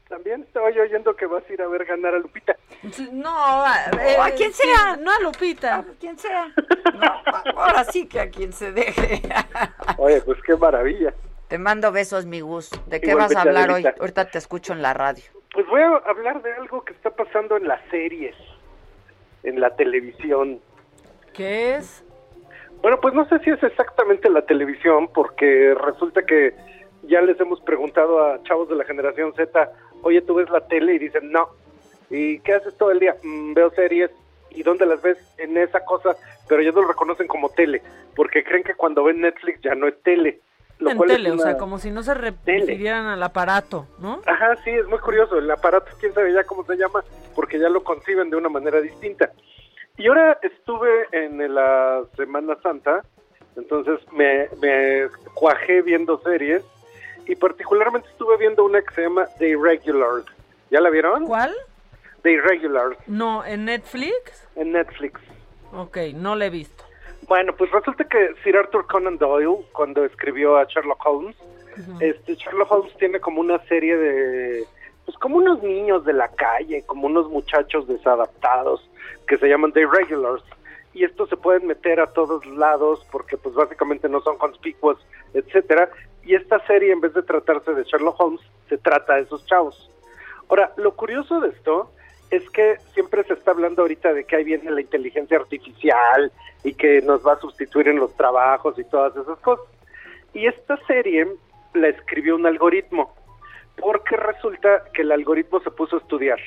También estaba yo oyendo que vas a ir a ver ganar a Lupita. No, a, O a quien sea. no a Lupita. A quien sea. No, ahora sí que a quien se deje. Oye, pues qué maravilla. Te mando besos, mi Gus. ¿De qué vas a hablar hoy? Ahorita te escucho en la radio. Pues voy a hablar de algo que está pasando en las series, en la televisión. ¿Qué es? Bueno, pues no sé si es exactamente la televisión, porque resulta que ya les hemos preguntado a chavos de la generación Z, oye, ¿tú ves la tele? Y dicen, no. ¿Y qué haces todo el día? "Mm, veo series. ¿Y dónde las ves? En esa cosa, pero ya no lo reconocen como tele, porque creen que cuando ven Netflix ya no es tele. Lo en cual tele, o sea, como si no se refirieran al aparato, ¿no? Ajá, sí, es muy curioso. El aparato, quién sabe ya cómo se llama, porque ya lo conciben de una manera distinta. Y ahora estuve en la Semana Santa, entonces me, me cuajé viendo series y particularmente estuve viendo una que se llama The Irregulars. ¿Ya la vieron? ¿Cuál? The Irregulars, No, en Netflix. en Netflix. Ok, no la he visto. Bueno, pues resulta que Sir Arthur Conan Doyle, cuando escribió a Sherlock Holmes, este Sherlock Holmes tiene como una serie de pues como unos niños de la calle, como unos muchachos desadaptados que se llaman The Irregulars. Y estos se pueden meter a todos lados porque pues básicamente no son conspicuos, etcétera, y esta serie en vez de tratarse de Sherlock Holmes se trata de esos chavos. Ahora, lo curioso de esto es que siempre se está hablando ahorita de que ahí viene la inteligencia artificial y que nos va a sustituir en los trabajos y todas esas cosas. Y esta serie la escribió un algoritmo, porque resulta que el algoritmo se puso a estudiar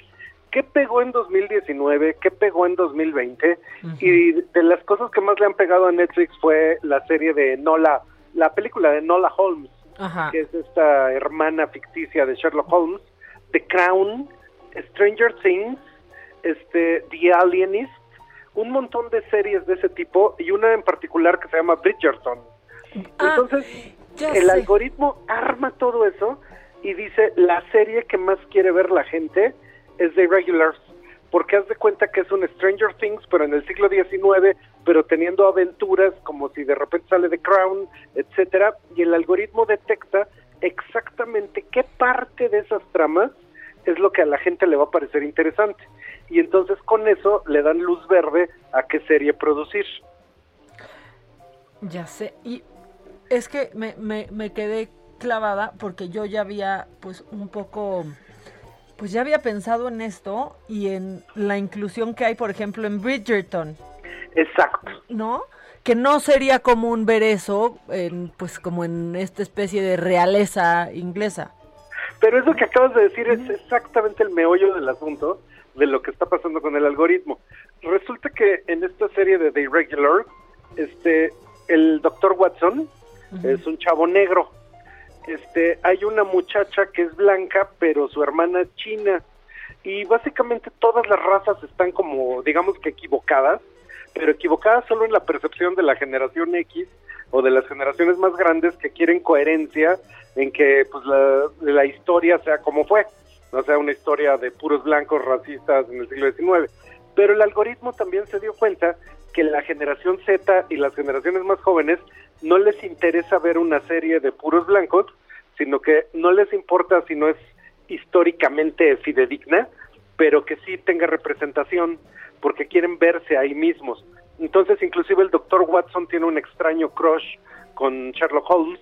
qué pegó en 2019, qué pegó en 2020, y de las cosas que más le han pegado a Netflix fue la serie de Nola, la película de Nola Holmes, Ajá. que es esta hermana ficticia de Sherlock Holmes, The Crown, Stranger Things, este, The Alienist, un montón de series de ese tipo y una en particular que se llama Bridgerton. Entonces, ya el sé. algoritmo arma todo eso y dice la serie que más quiere ver la gente es The Regulars, porque haz de cuenta que es un Stranger Things, pero en el siglo XIX, pero teniendo aventuras como si de repente sale The Crown, etcétera, y el algoritmo detecta exactamente qué parte de esas tramas es lo que a la gente le va a parecer interesante. Y entonces con eso le dan luz verde a qué serie producir. Ya sé. Y es que me, me, me quedé clavada porque yo ya había, pues, un poco. Pues ya había pensado en esto y en la inclusión que hay, por ejemplo, en Bridgerton, Exacto. ¿no? Que no sería común ver eso, en, pues, como en esta especie de realeza inglesa. Pero eso que acabas de decir es exactamente el meollo del asunto de lo que está pasando con el algoritmo. Resulta que en esta serie de The Irregular, este, el doctor Watson es un chavo negro. Este, hay una muchacha que es blanca, pero su hermana es china. Y básicamente todas las razas están como, digamos que equivocadas, pero equivocadas solo en la percepción de la generación X o de las generaciones más grandes que quieren coherencia en que pues la, la historia sea como fue, no sea una historia de puros blancos racistas en el siglo XIX. Pero el algoritmo también se dio cuenta que la generación Z y las generaciones más jóvenes no les interesa ver una serie de puros blancos, sino que no les importa si no es históricamente fidedigna, pero que sí tenga representación, porque quieren verse ahí mismos. Entonces, inclusive el doctor Watson tiene un extraño crush con Sherlock Holmes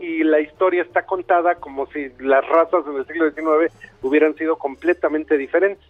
y la historia está contada como si las razas en el siglo XIX hubieran sido completamente diferentes.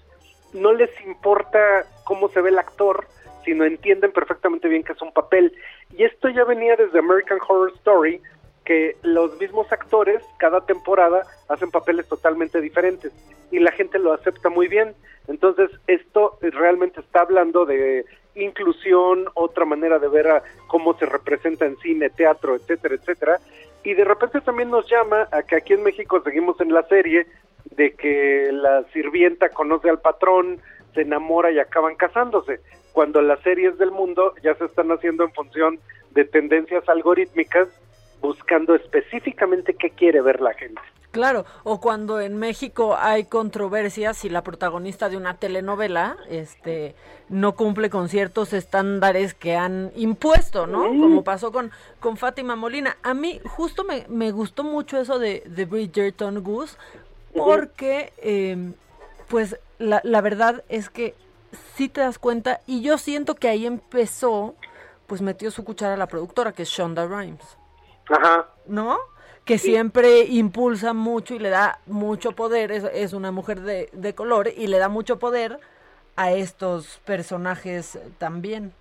No les importa cómo se ve el actor, sino entienden perfectamente bien que es un papel. Y esto ya venía desde American Horror Story, que los mismos actores cada temporada hacen papeles totalmente diferentes y la gente lo acepta muy bien. Entonces, esto realmente está hablando de inclusión, otra manera de ver a cómo se representa en cine, teatro, etcétera, etcétera. Y de repente también nos llama a que aquí en México seguimos en la serie de que la sirvienta conoce al patrón, se enamora y acaban casándose, cuando las series del mundo ya se están haciendo en función de tendencias algorítmicas buscando específicamente qué quiere ver la gente. Claro, o cuando en México hay controversias si la protagonista de una telenovela este no cumple con ciertos estándares que han impuesto, ¿no? Como pasó con, con Fátima Molina. A mí justo me, me gustó mucho eso de, de Bridgerton Goose, porque eh, pues la, la verdad es que sí te das cuenta, y yo siento que ahí empezó, pues metió su cuchara la productora, que es Shonda Rhimes. Ajá. ¿No? Que siempre impulsa mucho y le da mucho poder, es, es una mujer de, de color y le da mucho poder a estos personajes también.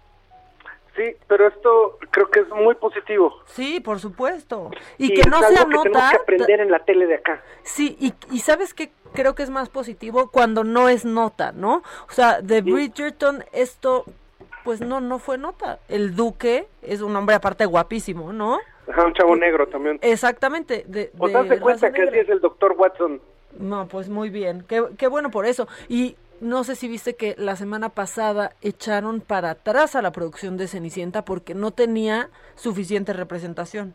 Sí, pero esto creo que es muy positivo. Sí, por supuesto. Y, que es no algo se que tenemos anota. que aprender en la tele de acá. Sí, y, y sabes que creo que es más positivo cuando no es nota, ¿no? O sea, de Bridgerton esto, pues no, no fue nota. El duque es un hombre aparte guapísimo, ¿no? Ajá, un chavo negro también. Exactamente. De, O sea, se cuenta que así es el doctor Watson. No, pues muy bien. Qué, qué bueno por eso. Y no sé si viste que la semana pasada echaron para atrás a la producción de Cenicienta porque no tenía suficiente representación.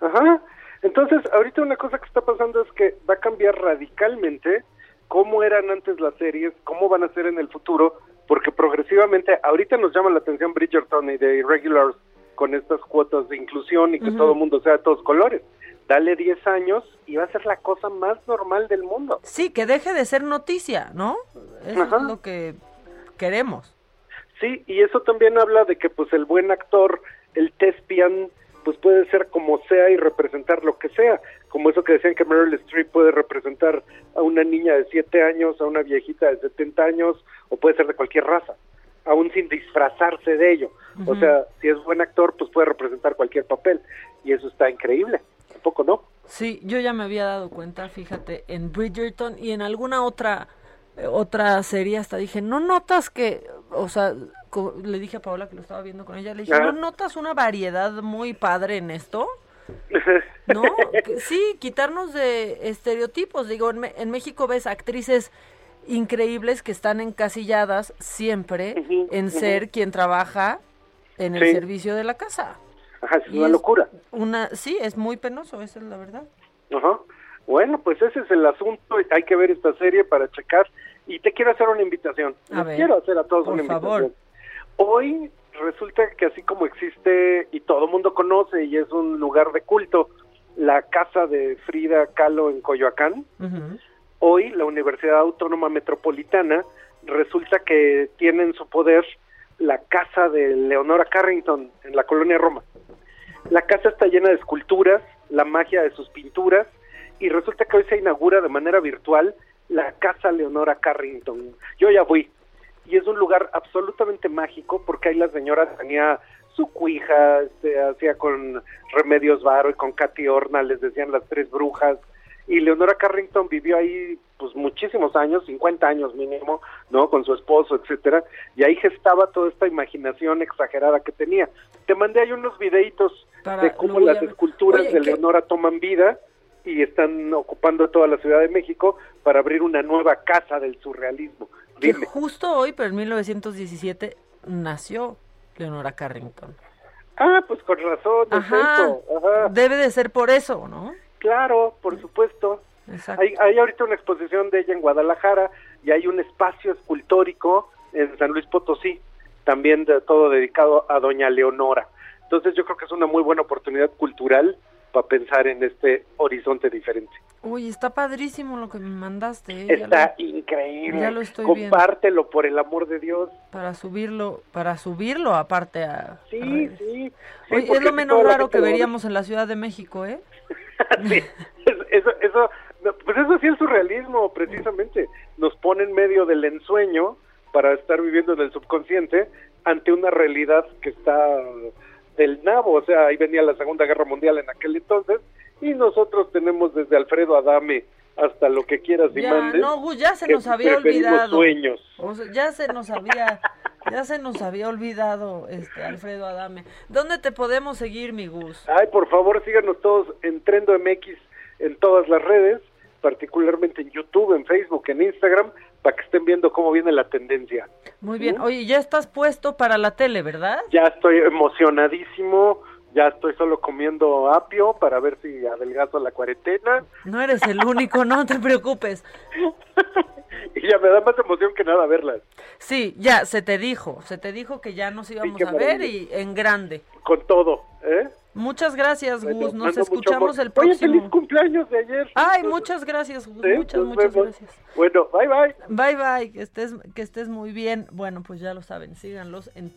Ajá. Entonces, ahorita una cosa que está pasando es que va a cambiar radicalmente cómo eran antes las series, cómo van a ser en el futuro, porque progresivamente, ahorita nos llama la atención Bridgerton y de Irregulars con estas cuotas de inclusión y que todo el mundo sea de todos colores. Dale 10 años y va a ser la cosa más normal del mundo. Sí, que deje de ser noticia, ¿no? Eso Ajá. es lo que queremos. Sí, y eso también habla de que pues el buen actor, el tespian, pues puede ser como sea y representar lo que sea, como eso que decían que Meryl Streep puede representar a una niña de 7 años, a una viejita de 70 años, o puede ser de cualquier raza, aún sin disfrazarse de ello. O sea, si es buen actor, pues puede representar cualquier papel, y eso está increíble, tampoco no. Sí, yo ya me había dado cuenta, fíjate, en Bridgerton y en alguna otra eh, otra serie hasta dije, ¿no notas que, o sea, le dije a Paola que lo estaba viendo con ella, le dije. ¿no notas una variedad muy padre en esto? ¿No? Sí, quitarnos de estereotipos. Digo, en, Me- en México ves actrices increíbles que están encasilladas siempre en ser quien trabaja en el servicio de la casa. Ajá, es Y una es locura. Una, sí, es muy penoso, esa es la verdad. Ajá. Bueno, pues ese es el asunto. Hay que ver esta serie para checar. Y te quiero hacer una invitación. A Les ver. quiero hacer a todos Por una favor. invitación. Hoy resulta que así como existe y todo el mundo conoce y es un lugar de culto, la casa de Frida Kahlo en Coyoacán, hoy la Universidad Autónoma Metropolitana resulta que tiene en su poder la casa de Leonora Carrington en la colonia Roma. La casa está llena de esculturas, la magia de sus pinturas, y resulta que hoy se inaugura de manera virtual la casa Leonora Carrington. Yo ya fui, y es un lugar absolutamente mágico porque ahí la señora tenía su cuija, se hacía con Remedios Varo y con Katy Horna, les decían las tres brujas, y Leonora Carrington vivió ahí pues muchísimos años, 50 años mínimo, ¿no? Con su esposo, etcétera, y ahí gestaba toda esta imaginación exagerada que tenía. Te mandé ahí unos videitos Para- de cómo a las esculturas Oye, de ¿qué- Leonora toman vida y están ocupando toda la Ciudad de México para abrir una nueva casa del surrealismo. Que Dime. justo hoy, pero en 1917, nació Leonora Carrington. Ah, pues con razón, es Ajá. eso. Ajá. Debe de ser por eso, ¿no? Claro, por supuesto. Exacto. Hay, hay ahorita una exposición de ella en Guadalajara y hay un espacio escultórico en San Luis Potosí, también de, todo dedicado a doña Leonora. Entonces yo creo que es una muy buena oportunidad cultural para pensar en este horizonte diferente. Uy, está padrísimo lo que me mandaste. ¿eh? Está lo- increíble. ya lo estoy viendo. Compártelo por el amor de Dios. Para subirlo, para subirlo aparte a... Sí, a sí. Oye, es lo menos raro que veríamos en la Ciudad de México, ¿eh? Sí, es- eso, eso, pues eso sí es surrealismo, precisamente. Nos pone en medio del ensueño para estar viviendo en el subconsciente ante una realidad que está del nabo, o sea, ahí venía la Segunda Guerra Mundial en aquel entonces, y nosotros tenemos desde Alfredo Adame hasta lo que quieras y Ya, mandes. no, Gus, ya se nos había olvidado. sueños. O sea, ya se nos había, ya se nos había olvidado, este, Alfredo Adame. ¿Dónde te podemos seguir, mi Gus? Ay, por favor, síganos todos en Trendo MX en todas las redes, particularmente en YouTube, en Facebook, en Instagram, para que estén viendo cómo viene la tendencia. Muy bien. Oye, ya estás puesto para la tele, ¿verdad? Ya estoy emocionadísimo, ya estoy solo comiendo apio para ver si adelgazo la cuarentena No eres el único, no te preocupes. y ya me da más emoción que nada verlas. Sí, ya, se te dijo, se te dijo que ya nos íbamos a ver y en grande. Con todo, ¿eh? Muchas gracias, Bueno, Gus. Nos escuchamos el Oye, próximo. feliz cumpleaños de ayer. Ay, muchas gracias, Gus. ¿Sí? Muchas, Nos muchas vemos. gracias. Bueno, bye bye. Bye bye, que estés, que estés muy bien. Bueno, pues ya lo saben, síganlos en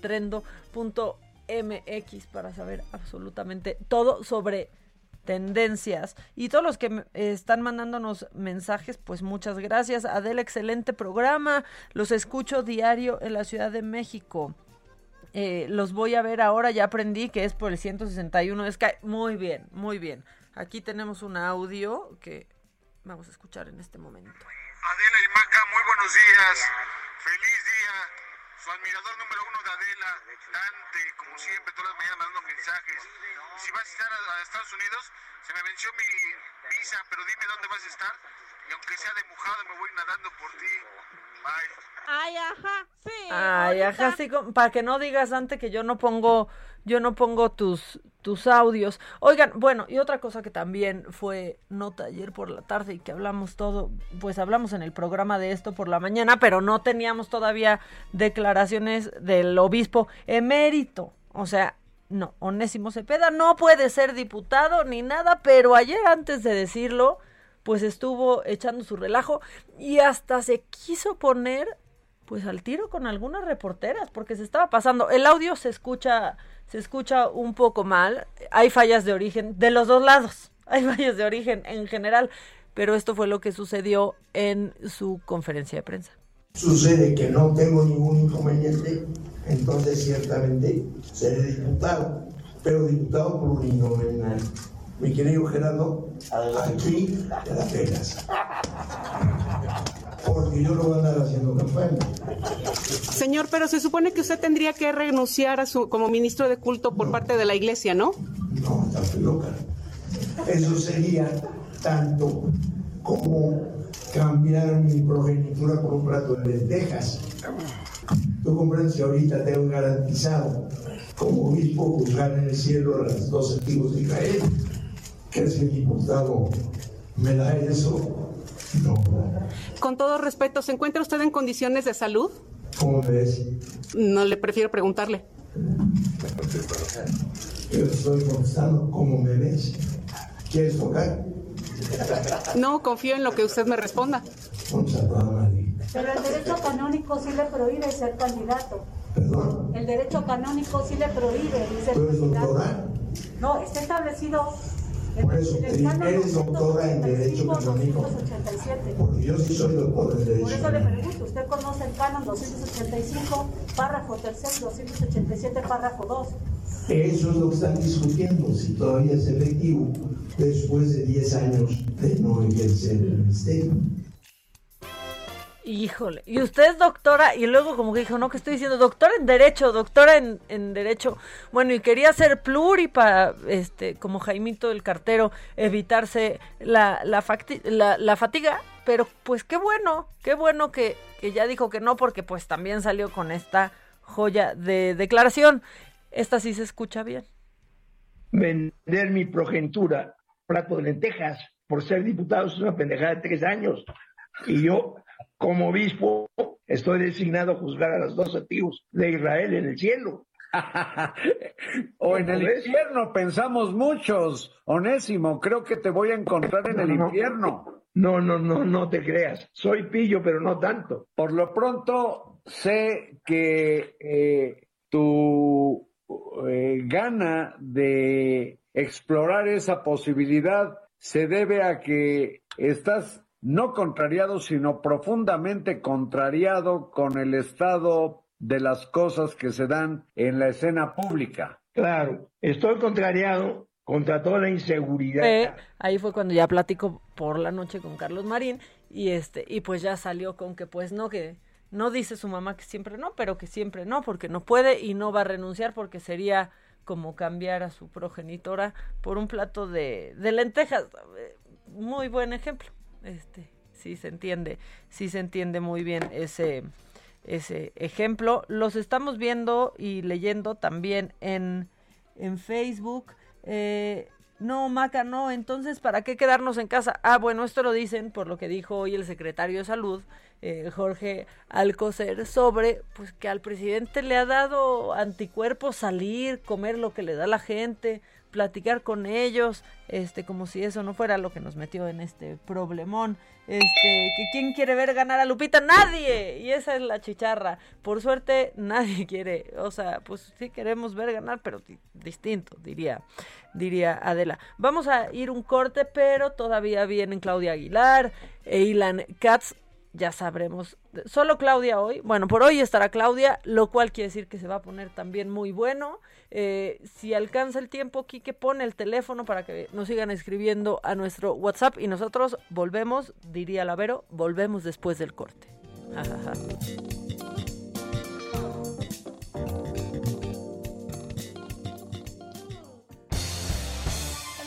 trendo.mx para saber absolutamente todo sobre tendencias. Y todos los que están mandándonos mensajes, pues muchas gracias. Adela, excelente programa. Los escucho diario en la Ciudad de México. Eh, los voy a ver ahora, ya aprendí que es por el 161 de. Muy bien, muy bien. Aquí tenemos un audio que vamos a escuchar en este momento. Adela y Maca, muy buenos días. Feliz día. Su admirador número uno de Adela, Dante, como siempre, todas las mañanas mandando mensajes. Si vas a estar a, a Estados Unidos, se me venció mi visa, pero dime dónde vas a estar. Y aunque sea de mojado, me voy nadando por ti. Ay, ajá, sí. Ay, ajá, sí, para que no digas antes que yo no pongo, yo no pongo tus, tus audios. Oigan, bueno, y otra cosa que también fue nota ayer por la tarde y que hablamos todo, pues hablamos en el programa de esto por la mañana, pero no teníamos todavía declaraciones del obispo emérito. O sea, no, Onésimo Cepeda no puede ser diputado ni nada, pero ayer antes de decirlo, pues estuvo echando su relajo y hasta se quiso poner pues al tiro con algunas reporteras porque se estaba pasando. El audio se escucha se escucha un poco mal, hay fallas de origen de los dos lados. Hay fallas de origen en general, pero esto fue lo que sucedió en su conferencia de prensa. Sucede que no tengo ningún inconveniente, entonces ciertamente seré diputado, pero diputado plurinominal. Mi querido Gerardo, aquí te la pegas. Porque yo no voy a andar haciendo campaña. Señor, pero se supone que usted tendría que renunciar a su como ministro de culto por parte de la iglesia, ¿no? No, estás loca. Eso sería tanto como cambiar mi progenitura por un plato de lentejas. Tú comprendes que ahorita tengo garantizado como obispo juzgar en el cielo a los dos antiguos de Israel. ¿Crees que el diputado me da eso? No. Con todo respeto, ¿se encuentra usted en condiciones de salud? ¿Cómo me ves? No le prefiero preguntarle. Yo estoy contestando, ¿cómo me ves? ¿Quieres tocar? No, confío en lo que usted me responda. Pero el derecho canónico sí le prohíbe ser candidato. Perdón. El derecho canónico sí le prohíbe ser ¿Tú eres candidato. No, está establecido Por eso, eres doctora en Derecho 285, Canónico. 287. Porque yo sí soy doctor en Por Derecho eso le pregunto, ¿usted conoce el canon 285, párrafo tercero, 287, párrafo 2? Eso es lo que están discutiendo, si todavía es efectivo después de 10 años de no ejercer el ministerio. Híjole, y usted es doctora, y luego como que dijo, no, que estoy diciendo, doctora en Derecho, doctora en, en Derecho. Bueno, y quería ser pluri para, este, como Jaimito el cartero, evitarse la, la, fatiga, pero pues qué bueno, qué bueno que, que ya dijo que no, porque pues también salió con esta joya de declaración. Esta sí se escucha bien. Vender mi progenitura, plato de lentejas, por ser diputado es una pendejada de tres años. Y yo, como obispo, estoy designado a juzgar a los dos antiguos de Israel en el cielo. O en el ¿Ves? infierno, pensamos muchos. Onésimo, creo que te voy a encontrar en el No, no. infierno. No, no, no, no te creas. Soy pillo, pero no tanto. Por lo pronto, sé que eh, tu eh, gana de explorar esa posibilidad se debe a que estás no contrariado, sino profundamente contrariado con el estado de las cosas que se dan en la escena pública. Claro, estoy contrariado contra toda la inseguridad. Eh, ahí fue cuando ya platico por la noche con Carlos Marín y este y pues ya salió con que pues no que no dice su mamá que siempre no, pero que siempre no porque no puede y no va a renunciar porque sería como cambiar a su progenitora por un plato de, de lentejas. Muy buen ejemplo. Este, sí se entiende, sí se entiende muy bien ese ese ejemplo. Los estamos viendo y leyendo también en, en Facebook. Eh, no, Maca, no, entonces, ¿para qué quedarnos en casa? Ah, bueno, esto lo dicen por lo que dijo hoy el secretario de Salud, eh, Jorge Alcocer, sobre pues que al presidente le ha dado anticuerpos salir, comer lo que le da la gente, platicar con ellos, este, como si eso no fuera lo que nos metió en este problemón. Este, que quién quiere ver ganar a Lupita, nadie, y esa es la chicharra. Por suerte, nadie quiere, o sea, pues sí queremos ver ganar, pero distinto, diría, diría Adela. Vamos a ir un corte, pero todavía vienen Claudia Aguilar e Ilan Katz ya sabremos. Solo Claudia hoy. Bueno, por hoy estará Claudia, lo cual quiere decir que se va a poner también muy bueno. Eh, si alcanza el tiempo, Quique pone el teléfono para que nos sigan escribiendo a nuestro WhatsApp y nosotros volvemos, diría Lavero, volvemos después del corte.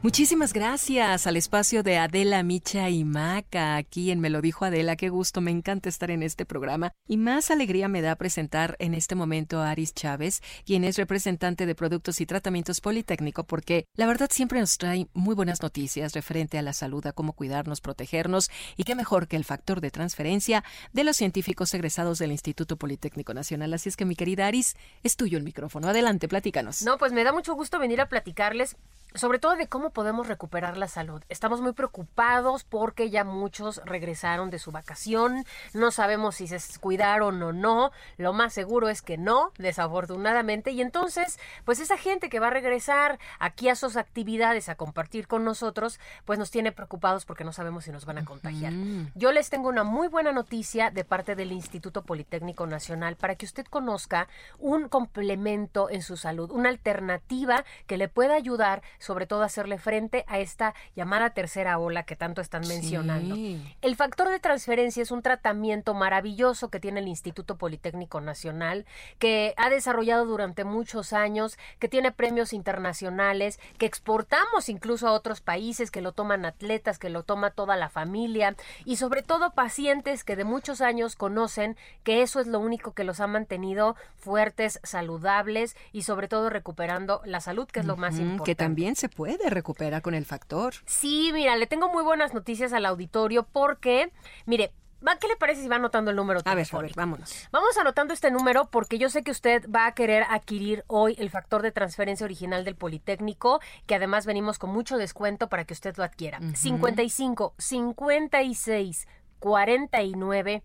Muchísimas gracias al espacio de Adela Micha y Maca aquí en Me lo dijo Adela. Qué gusto, me encanta estar en este programa y más alegría me da presentar en este momento a Aris Chávez, quien es representante de Productos y Tratamientos Politécnico, porque la verdad siempre nos trae muy buenas noticias referente a la salud, a cómo cuidarnos, protegernos y qué mejor que el factor de transferencia de los científicos egresados del Instituto Politécnico Nacional. Así es que mi querida Aris, es tuyo el micrófono. Adelante, platícanos. No, pues me da mucho gusto venir a platicarles sobre todo de cómo podemos recuperar la salud. Estamos muy preocupados porque ya muchos regresaron de su vacación, no sabemos si se cuidaron o no, lo más seguro es que no, desafortunadamente, y entonces, pues esa gente que va a regresar aquí a sus actividades a compartir con nosotros, pues nos tiene preocupados porque no sabemos si nos van a contagiar. Yo les tengo una muy buena noticia de parte del Instituto Politécnico Nacional para que usted conozca un complemento en su salud, una alternativa que le pueda ayudar sobre todo hacerle frente a esta llamada tercera ola que tanto están mencionando. El factor de transferencia es un tratamiento maravilloso que tiene el Instituto Politécnico Nacional, que ha desarrollado durante muchos años, que tiene premios internacionales, que exportamos incluso a otros países, que lo toman atletas, que lo toma toda la familia y sobre todo pacientes que de muchos años conocen que eso es lo único que los ha mantenido fuertes, saludables y sobre todo recuperando la salud, que es lo más importante. Que también se puede recuperar con el factor. Sí, mira, le tengo muy buenas noticias al auditorio porque, mire, ¿Qué le parece si va anotando el número? A ver, a ver, vámonos. Vamos anotando este número porque yo sé que usted va a querer adquirir hoy el factor de transferencia original del Politécnico, que además venimos con mucho descuento para que usted lo adquiera. 55 56 49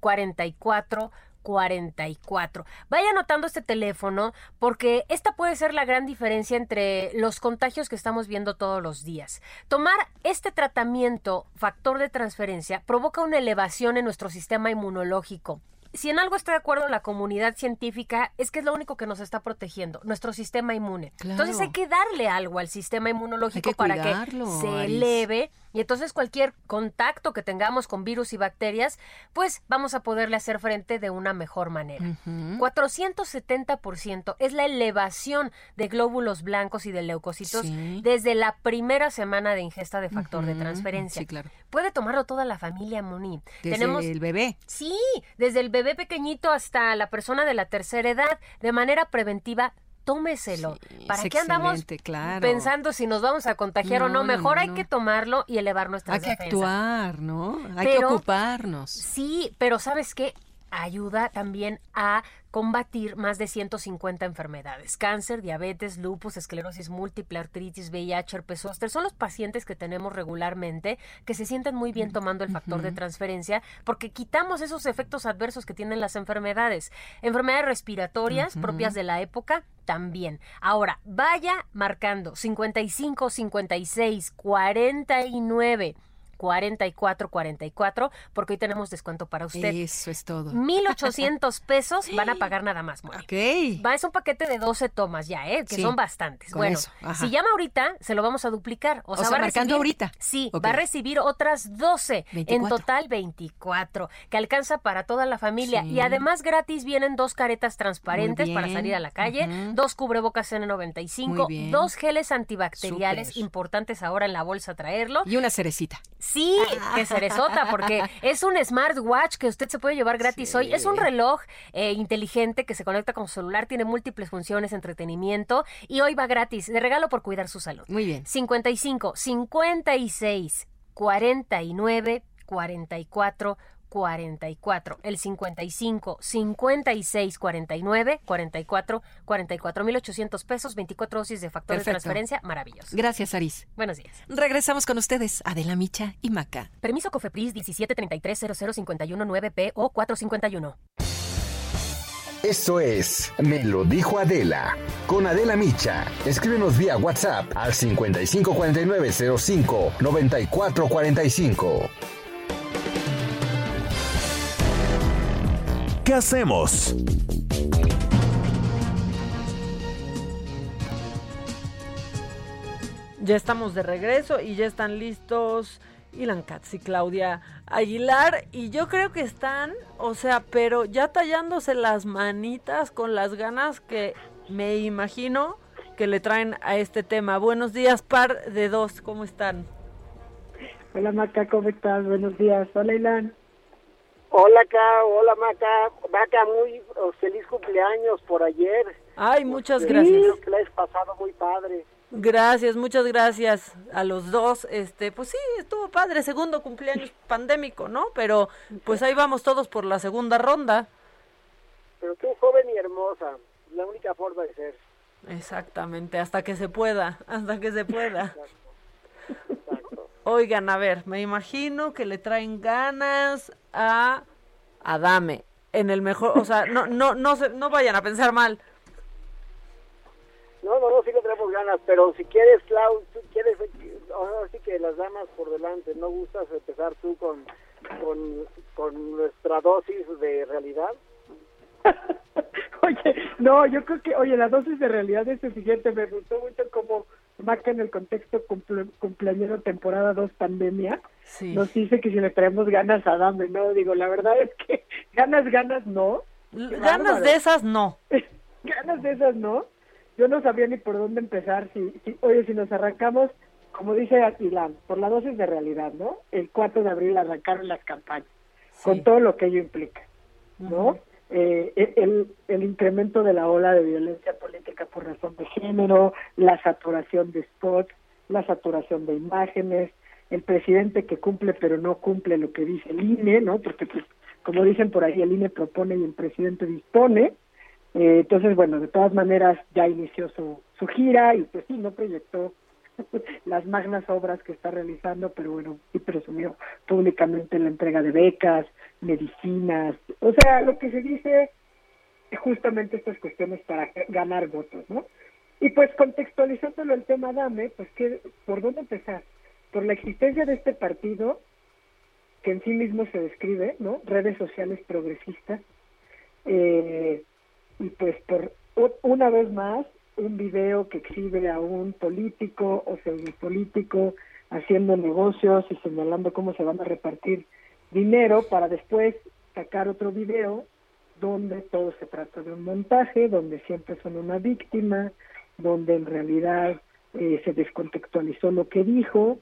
44 44. Vaya anotando este teléfono porque esta puede ser la gran diferencia entre los contagios que estamos viendo todos los días. Tomar este tratamiento, factor de transferencia, provoca una elevación en nuestro sistema inmunológico si en algo está de acuerdo la comunidad científica, es que es lo único que nos está protegiendo, nuestro sistema inmune. Entonces hay que darle algo al sistema inmunológico para que se eleve y entonces cualquier contacto que tengamos con virus y bacterias, pues vamos a poderle hacer frente de una mejor manera. 470% es la elevación de glóbulos blancos y de leucocitos desde la primera semana de ingesta de factor de transferencia. Sí, claro. Puede tomarlo toda la familia, Moni. Desde Tenemos, el bebé. Sí, desde el bebé pequeñito hasta la persona de la tercera edad, de manera preventiva tómeselo. ¿Para es qué andamos claro. pensando si nos vamos a contagiar o No, Mejor no, hay que tomarlo y elevar nuestras Hay que actuar, ¿no? Hay que ocuparnos. Sí, pero ¿sabes qué? Ayuda también a combatir más de 150 enfermedades. Cáncer, diabetes, lupus, esclerosis múltiple, artritis, VIH, herpes zóster. Son los pacientes que tenemos regularmente que se sienten muy bien tomando el factor de transferencia porque quitamos esos efectos adversos que tienen las enfermedades. Enfermedades respiratorias propias de la época también. Ahora, vaya marcando 55, 56, 49. 44 44 porque hoy tenemos descuento para usted. Eso es todo. 1800 pesos van a pagar nada más, Moni. Ok. Va, es un paquete de 12 tomas ya, ¿eh? Que Sí, son bastantes. bueno, eso, si llama ahorita, se lo vamos a duplicar. O, O sea, sea, va marcando recibir- ahorita. Sí, va a recibir otras 12. En 24. total, 24. Que alcanza para toda la familia. Sí. Y además, gratis vienen dos caretas transparentes para salir a la calle, dos cubrebocas N95, Muy bien. dos geles antibacteriales importantes ahora en la bolsa traerlo. Y una cerecita. Sí, que cerezota, porque es un smartwatch que usted se puede llevar gratis hoy. Es un reloj eh, inteligente que se conecta con su celular, tiene múltiples funciones, entretenimiento y hoy va gratis, de regalo por cuidar su salud. Muy bien. 55, 56, 49, 44, 44. El 55, 56, 49, 44, 44. 1800 pesos, 24 dosis de factor de Perfecto. transferencia. Maravilloso. Gracias, Aris. Buenos días. Regresamos con ustedes, Adela Micha y Maca. Permiso Cofepris 173300519 p o 451. Esto es Me lo dijo Adela. Con Adela Micha. Escríbenos vía WhatsApp al 554905 9445. ¿Qué hacemos? Ya estamos de regreso y ya están listos Ilan Katz y Claudia Aguilar. Y yo creo que están, o sea, pero ya tallándose las manitas con las ganas que me imagino que le traen a este tema. Buenos días, par de dos, ¿cómo están? Hola Maca, ¿cómo estás? Buenos días. Hola Ilan. Hola, Ca, hola, Maca. Maca, muy oh, feliz cumpleaños por ayer. Ay, muchas gracias. Que la has pasado muy padre. Gracias, muchas gracias a los dos. Este, pues sí, estuvo padre, segundo cumpleaños pandémico, ¿no? Pero pues ahí vamos todos por la segunda ronda. Pero tú, joven y hermosa, la única forma de ser. Exactamente, hasta que se pueda, hasta que se pueda. Oigan, a ver, me imagino que le traen ganas a Adame en el mejor, o sea, no no no se, no vayan a pensar mal. No, no, no, sí que tenemos ganas, pero si quieres, Clau, tú quieres, ahora sí que las damas por delante, ¿no gustas empezar tú con, con, con nuestra dosis de realidad? Oye, no, yo creo que, oye, la dosis de realidad es suficiente. Me gustó mucho como Maca en el contexto cumple, cumpleañero temporada 2 pandemia Sí. nos dice que si le traemos ganas a Dame, no, digo, la verdad es que ganas, ganas no. Qué Ganas bárbaro. de esas no. ganas de esas no. Yo no sabía ni por dónde empezar. Si, si, oye, si nos arrancamos, como dice Atilán, por la dosis de realidad, ¿no? El 4 de abril arrancaron las campañas, con todo lo que ello implica, ¿no? Eh, el, el incremento de la ola de violencia política por razón de género, la saturación de spots, la saturación de imágenes, el presidente que cumple pero no cumple lo que dice el INE, ¿no? Porque pues, como dicen por ahí, el INE propone y el presidente dispone. Eh, entonces, bueno, de todas maneras ya inició su, su gira y pues sí, no proyectó las magnas obras que está realizando, pero bueno, sí presumió públicamente la entrega de becas, medicinas, o sea, lo que se dice justamente estas cuestiones para ganar votos, ¿no? Y pues contextualizándolo el tema Dame, pues que, ¿por dónde empezar? Por la existencia de este partido que en sí mismo se describe, ¿no? Redes sociales progresistas, eh, y pues por una vez más un video que exhibe a un político o pseudopolítico haciendo negocios y señalando cómo se van a repartir dinero para después sacar otro video donde todo se trata de un montaje, donde siempre son una víctima, donde en realidad eh, se descontextualizó lo que dijo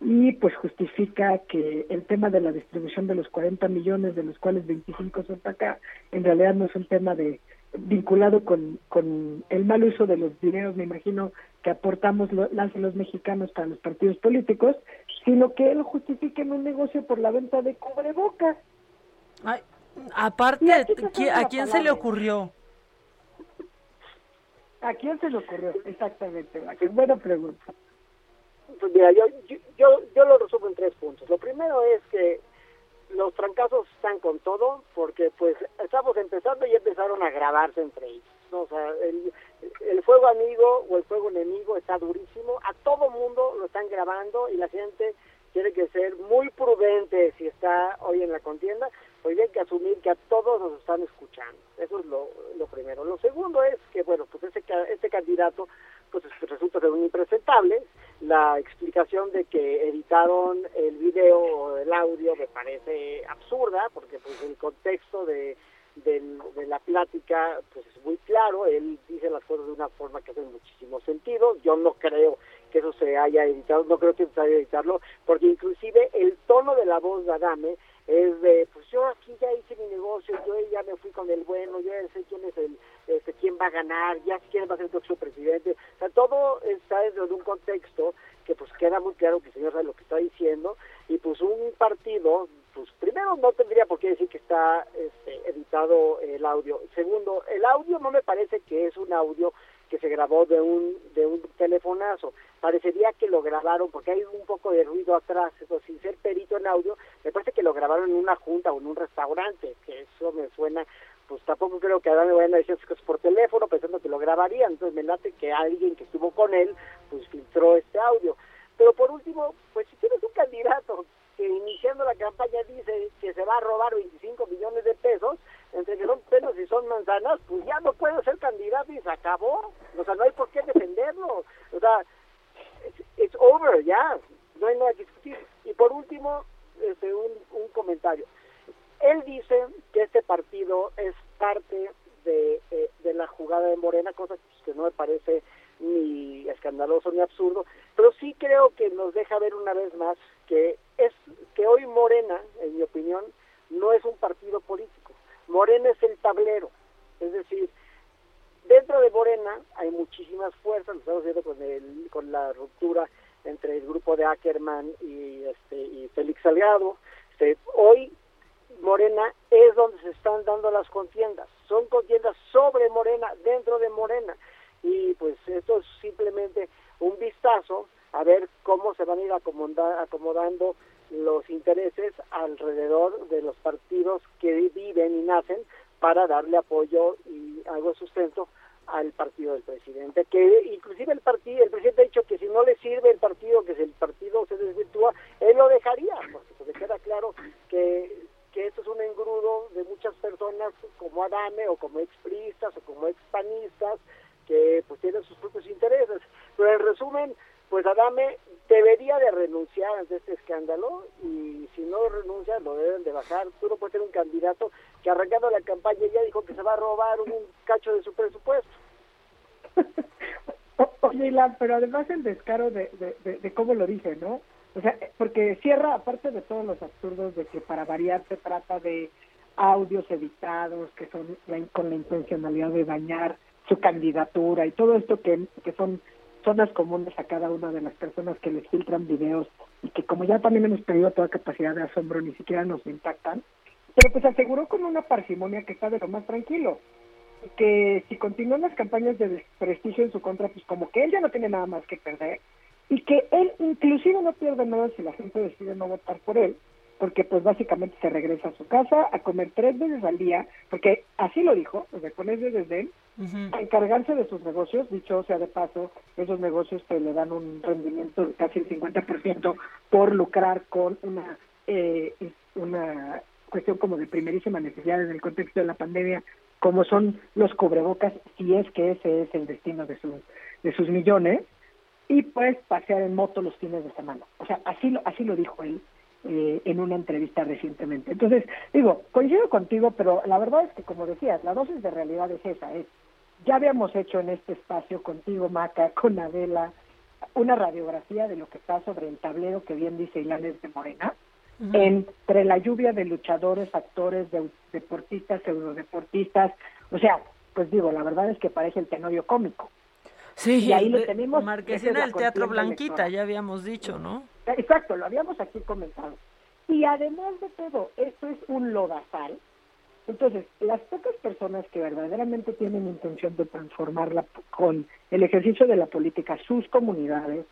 y pues justifica que el tema de la distribución de los 40 millones, de los cuales 25 son para acá, en realidad no es un tema de vinculado con, el mal uso de los dineros, me imagino, que aportamos lo- los mexicanos para los partidos políticos, sino que él justifique en un negocio por la venta de cubrebocas. Ay, aparte, Y aquí se ¿qui- sabe ¿a quién se le ocurrió? ¿A quién se le ocurrió? Exactamente, buena pregunta. Pues mira, yo, yo, yo, yo lo resumo en tres puntos. Lo primero es que los trancazos están con todo porque pues estamos empezando y empezaron a grabarse entre ellos. ¿no? O sea, el, el fuego amigo o el fuego enemigo está durísimo. A todo mundo lo están grabando y la gente tiene que ser muy prudente si está hoy en la contienda, pues hay que asumir que a todos nos están escuchando. Eso es lo, lo primero. Lo segundo es que, bueno, pues ese, este candidato pues es- resulta ser un impresentable. La explicación de que editaron el video o el audio me parece absurda, porque pues el contexto de, del- de la plática pues es muy claro, él dice las cosas de una forma que hace muchísimo sentido, yo no creo que eso se haya editado, no creo que se haya editarlo, porque inclusive el tono de la voz de Adame es de, pues yo aquí ya hice mi negocio, yo ya me fui con el bueno, yo ya sé quién es el, este, quién va a ganar, ya quién va a ser el próximo presidente, o sea, todo está dentro de un contexto que pues queda muy claro que el señor lo que está diciendo, y pues un partido, pues primero no tendría por qué decir que está este, editado el audio, segundo, el audio no me parece que es un audio que se grabó de un de un telefonazo. Parecería que lo grabaron porque hay un poco de ruido atrás, eso sin ser perito en audio, me parece que lo grabaron en una junta o en un restaurante, que eso me suena, pues tampoco creo que ahora me vayan a decir esas cosas por teléfono pensando que lo grabarían, entonces me late que alguien que estuvo con él, pues filtró este audio. Pero por último, pues si tienes un candidato que iniciando la campaña dice que se va a robar 25 millones de pesos, entre que son pelos y son manzanas, pues ya no puede ser candidato y se acabó. O sea, no hay por qué defenderlo. O sea, it's, over, ya. No hay nada que discutir. Y por último, este, un, un comentario. Él dice que este partido es parte de, eh, de la jugada de Morena, cosa que no me parece ni escandaloso ni absurdo, pero sí creo que nos deja ver una vez más que es que hoy Morena, en mi opinión, no es un partido político. Morena es el tablero, es decir, dentro de Morena hay muchísimas fuerzas, lo estamos viendo con el, con la ruptura entre el grupo de Ackerman y este y Félix Salgado. Este, hoy Morena es donde se están dando las contiendas. Son contiendas sobre Morena, dentro de Morena. Y pues esto es simplemente un vistazo a ver cómo se van a ir acomoda- acomodando los intereses alrededor de los partidos que viven y nacen para darle apoyo y algo de sustento al partido del presidente, que inclusive el partido, el presidente ha dicho que si no le sirve el partido, que si el partido se desvirtúa, él lo dejaría, porque pues le queda claro que, que esto es un engrudo de muchas personas como Adame o como expristas o como expanistas que pues tienen sus propios intereses. Pero en resumen, pues Adame debería de renunciar ante este escándalo y si no renuncia lo deben de bajar. Tú no puedes tener un candidato que arrancando la campaña ya dijo que se va a robar un cacho de su presupuesto. Oye, Ilan, pero además el descaro de, de, cómo lo dice, ¿no? O sea, eh, porque cierra, aparte de todos los absurdos de que para variar se trata de audios editados que son con la intencionalidad de dañar su candidatura y todo esto que, que son zonas comunes a cada una de las personas que les filtran videos y que como ya también hemos perdido toda capacidad de asombro, ni siquiera nos impactan, pero pues aseguró con una parsimonia que está de lo más tranquilo. Que si continúan las campañas de desprestigio en su contra, pues como que él ya no tiene nada más que perder y que él inclusive no pierde nada si la gente decide no votar por él, porque pues básicamente se regresa a su casa a comer tres veces al día, porque así lo dijo, o sea, con desdén, a encargarse de sus negocios, dicho sea de paso, esos negocios que le dan un rendimiento de casi el 50% por lucrar con una eh, una cuestión como de primerísima necesidad en el contexto de la pandemia, como son los cubrebocas, si es que ese es el destino de sus de sus millones, y pues pasear en moto los fines de semana. O sea, así lo, así lo dijo él eh, en una entrevista recientemente. Entonces, digo, coincido contigo, pero la verdad es que, como decías, la dosis de realidad es esa, es, ya habíamos hecho en este espacio contigo, Maca, con Adela, una radiografía de lo que está sobre el tablero que bien dice Ilanes de Morena, entre la lluvia de luchadores, actores, de, deportistas, pseudodeportistas, o sea, pues digo, la verdad es que parece el tenorio cómico. Sí, y ahí lo tenemos. Marquesina del Teatro Blanquita, electoral. ya habíamos dicho, ¿no? Exacto, lo habíamos aquí comentado. Y además de todo, esto es un lodazal. Entonces, las pocas personas que verdaderamente tienen intención de transformarla con el ejercicio de la política sus comunidades,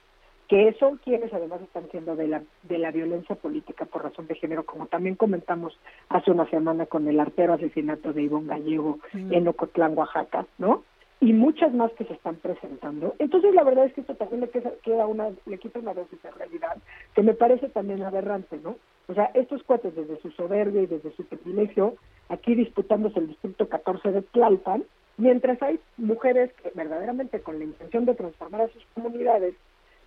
que son quienes además están siendo de la, de la violencia política por razón de género, como también comentamos hace una semana con el artero asesinato de Ivonne Gallego Mm. en Ocotlán, Oaxaca, ¿no? y muchas más que se están presentando. Entonces, la verdad es que esto también le queda, queda una, le quita una dosis de realidad que me parece también aberrante, ¿no? O sea, estos cuates desde su soberbia y desde su privilegio, aquí disputándose el distrito 14 de Tlalpan, mientras hay mujeres que verdaderamente con la intención de transformar a sus comunidades,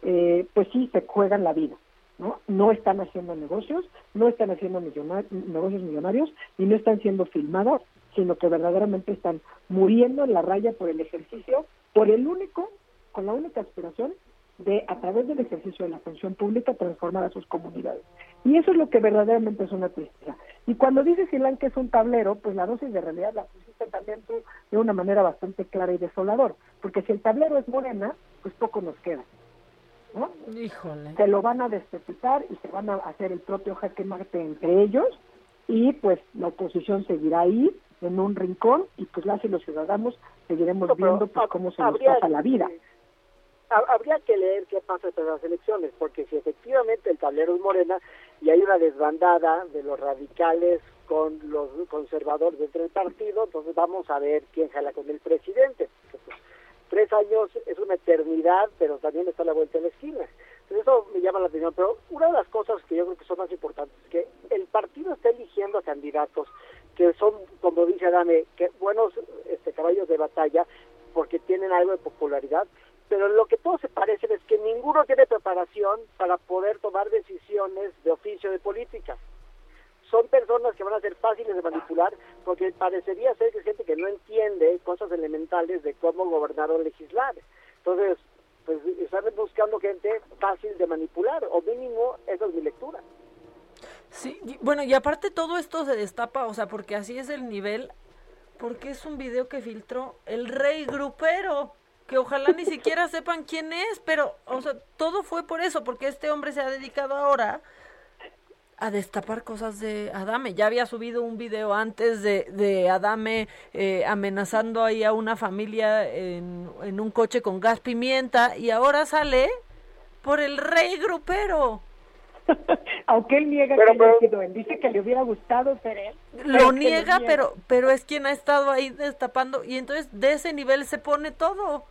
eh, pues sí, se juegan la vida. ¿no? No están haciendo negocios, no están haciendo millonar- negocios millonarios y no están siendo filmados, sino que verdaderamente están muriendo en la raya por el ejercicio, por el único, con la única aspiración de, a través del ejercicio de la función pública, transformar a sus comunidades. Y eso es lo que verdaderamente es una tristeza. Y cuando dices, Ilan, que es un tablero, pues la dosis de realidad la pusiste también tú de una manera bastante clara y desolador. Porque si el tablero es morena, pues poco nos queda. ¿no? Híjole. se lo van a despetitar y se van a hacer el propio jaque mate entre ellos y pues la oposición seguirá ahí en un rincón y pues las y los ciudadanos seguiremos No, viendo pues cómo se nos pasa la vida. Habría que leer qué pasa tras las elecciones, porque si efectivamente el tablero es morena y hay una desbandada de los radicales con los conservadores dentro del partido, entonces vamos a ver quién jala con el presidente. Tres años es una eternidad, pero también está la vuelta de la esquina. Entonces eso me llama la atención. Pero una de las cosas que yo creo que son más importantes es que el partido está eligiendo a candidatos que son, como dice Adame, que buenos este, caballos de batalla porque tienen algo de popularidad, pero lo que todos se parecen es que ninguno tiene preparación para poder tomar decisiones de oficio de política. Son personas que van a ser fáciles de manipular porque parecería ser que gente que no entiende cosas elementales de cómo gobernar o legislar. Entonces, pues están buscando gente fácil de manipular, o mínimo, esa es mi lectura. Sí, y- bueno, y aparte todo esto se destapa, o sea, porque así es el nivel, porque es un video que filtró el rey grupero, que ojalá ni siquiera sepan quién es, pero, o sea, todo fue por eso, porque este hombre se ha dedicado ahora a destapar cosas de Adame. Ya había subido un video antes de, de Adame eh, amenazando ahí a una familia en, en un coche con gas pimienta y ahora sale por el rey grupero. Aunque él niega Pero- que haya pero- sido él, dice que le hubiera gustado ser él. pero Lo niega, pero pero es quien ha estado ahí destapando y entonces de ese nivel se pone todo.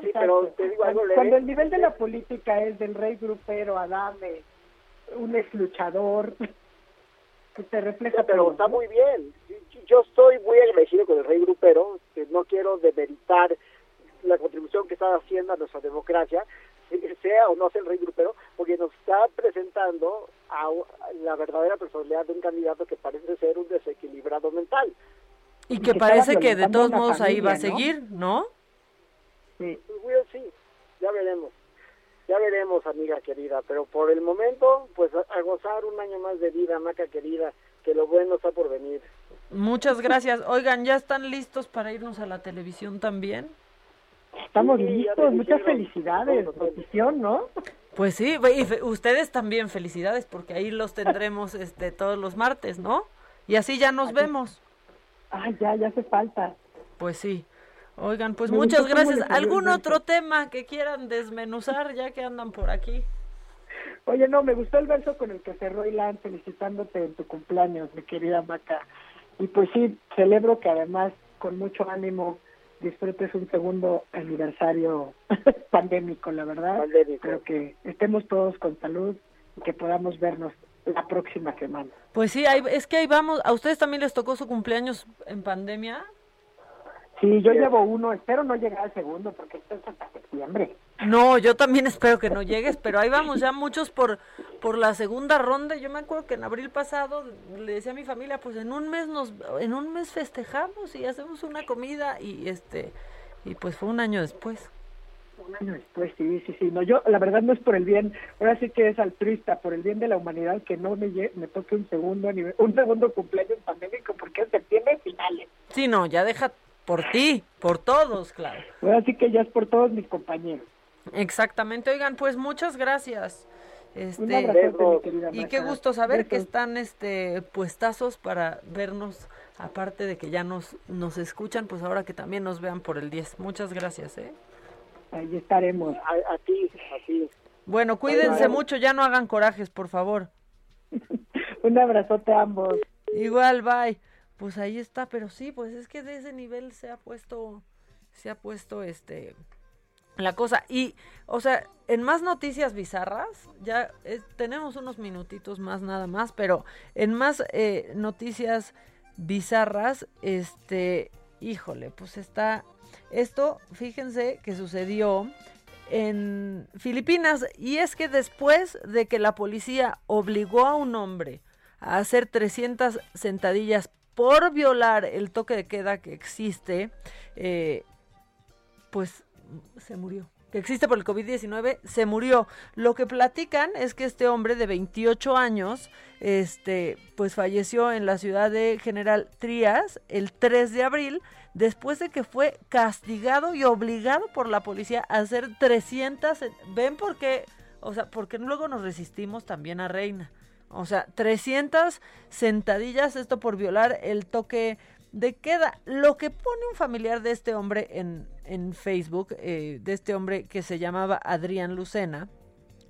Sí, pero te digo algo Cuando, el nivel de la política es del rey grupero, Adame, un ex luchador, que te refleja Sí, pero todo, está ¿no? muy bien. Yo- estoy muy agradecido con el rey grupero, que no quiero demeritar la contribución que está haciendo a nuestra democracia, sea o no sea el rey grupero, porque nos está presentando a la verdadera personalidad de un candidato que parece ser un desequilibrado mental. Y que que parece que de todos modos ahí va a seguir, ¿no? Sí. Pues, bueno, sí, ya veremos. Ya veremos, amiga querida, pero por el momento, pues a, a gozar un año más de vida, maca querida, que lo bueno está por venir. Muchas gracias. Oigan, ¿ya están listos para irnos a la televisión también? Estamos Sí, listos, muchas felicidades, notición, ¿no? Pues sí, y ustedes también felicidades porque ahí los tendremos este todos los martes, ¿no? Y así ya nos vemos. Ah, ya, ya hace falta. Pues sí. Oigan, pues Me muchas gracias. ¿Algún otro tema que quieran desmenuzar ya que andan por aquí? Oye, no, me gustó el verso con el que cerró Ilan felicitándote en tu cumpleaños, mi querida Maca. Y pues sí, celebro que además, con mucho ánimo, disfrutes un segundo aniversario pandémico, la verdad. Pandémico. Pero que estemos todos con salud y que podamos vernos la próxima semana. Pues sí, es que ahí vamos. ¿A ustedes también les tocó su cumpleaños en pandemia? Sí, yo llevo uno, espero no llegar al segundo porque esto es hasta septiembre. No, yo también espero que no llegues, pero ahí vamos ya muchos por por la segunda ronda. Yo me acuerdo que en abril pasado le decía a mi familia, pues en un mes nos en un mes festejamos y hacemos una comida y este y pues fue un año después. Un año después, sí, sí, sí. No, yo, la verdad, no es por el bien, ahora sí que es altruista, por el bien de la humanidad, que no me, me toque un segundo anive- un segundo cumpleaños pandémico, porque en septiembre finales. Sí, no, ya deja por ti, por todos, claro. Así que ya es por todos mis compañeros. Exactamente, oigan, pues muchas gracias. Un Este, abrazote, mi querida y qué gusto saber que están este puestazos para vernos, aparte de que ya nos, nos escuchan, pues ahora que también nos vean por el 10. Muchas gracias, ¿eh? Ahí estaremos. A, a ti, a ti. Bueno, cuídense mucho, ya no hagan corajes, por favor. Un abrazote a ambos. Igual, bye. Pues ahí está, pero sí, pues es que de ese nivel se ha puesto, se ha puesto este, la cosa. Y, o sea, en más noticias bizarras, ya eh, tenemos unos minutitos más nada más, pero en más eh, noticias bizarras, este, híjole, pues está, esto, fíjense que sucedió en Filipinas y es que después de que la policía obligó a un hombre a hacer 300 sentadillas por violar el toque de queda que existe, eh, pues se murió. Que existe por el COVID-19, se murió. Lo que platican es que este hombre de 28 años, este, pues falleció en la ciudad de General Trías el 3 de abril, después de que fue castigado y obligado por la policía a hacer 300. ¿Ven por qué? O sea, porque luego nos resistimos también a Reina. O sea, 300 sentadillas, esto por violar el toque de queda. Lo que pone un familiar de este hombre en, en Facebook, eh, de este hombre que se llamaba Adrián Lucena,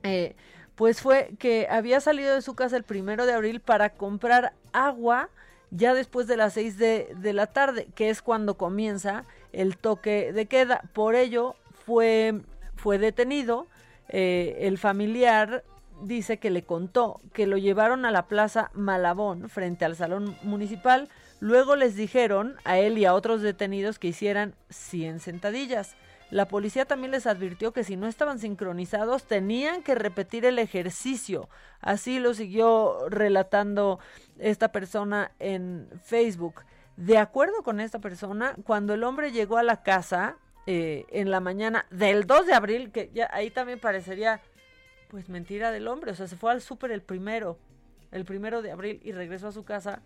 eh, pues fue que había salido de su casa el primero de abril para comprar agua ya después de las 6 de, de la tarde, que es cuando comienza el toque de queda. Por ello fue, fue detenido. eh, el familiar dice que le contó que lo llevaron a la plaza Malabón frente al salón municipal. Luego les dijeron a él y a otros detenidos que hicieran 100 sentadillas. La policía también les advirtió que si no estaban sincronizados tenían que repetir el ejercicio. Así lo siguió relatando esta persona en Facebook. De acuerdo con esta persona, cuando el hombre llegó a la casa eh, en la mañana del 2 de abril, que ya ahí también parecería pues mentira del hombre, o sea, se fue al súper el primero, el primero de abril y regresó a su casa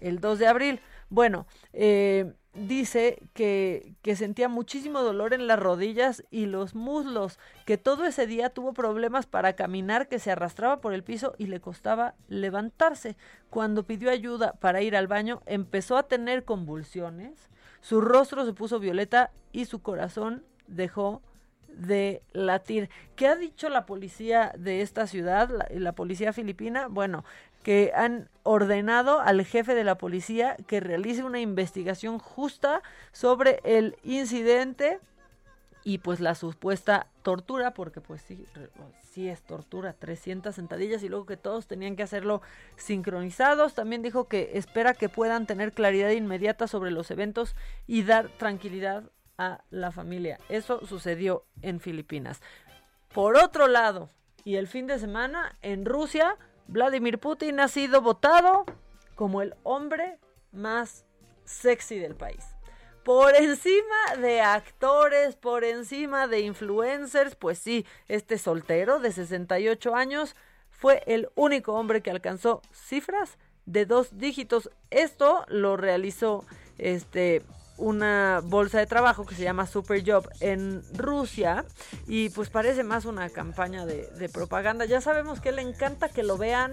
el 2 de abril. Bueno, eh, dice que, que sentía muchísimo dolor en las rodillas y los muslos, que todo ese día tuvo problemas para caminar, que se arrastraba por el piso y le costaba levantarse. Cuando pidió ayuda para ir al baño, empezó a tener convulsiones, su rostro se puso violeta y su corazón dejó de latir. ¿Qué ha dicho la policía de esta ciudad, la, la, policía filipina? Bueno, que han ordenado al jefe de la policía que realice una investigación justa sobre el incidente y pues la supuesta tortura, porque pues sí, sí es tortura, 300 sentadillas y luego que todos tenían que hacerlo sincronizados. También dijo que espera que puedan tener claridad inmediata sobre los eventos y dar tranquilidad la familia. Eso sucedió en Filipinas. Por otro lado, y el fin de semana en Rusia, Vladimir Putin ha sido votado como el hombre más sexy del país. Por encima de actores, por encima de influencers, pues sí, este soltero de 68 años fue el único hombre que alcanzó cifras de dos dígitos. Esto lo realizó este una bolsa de trabajo que se llama Superjob en Rusia y pues parece más una campaña de, de, propaganda. Ya sabemos que le encanta que lo vean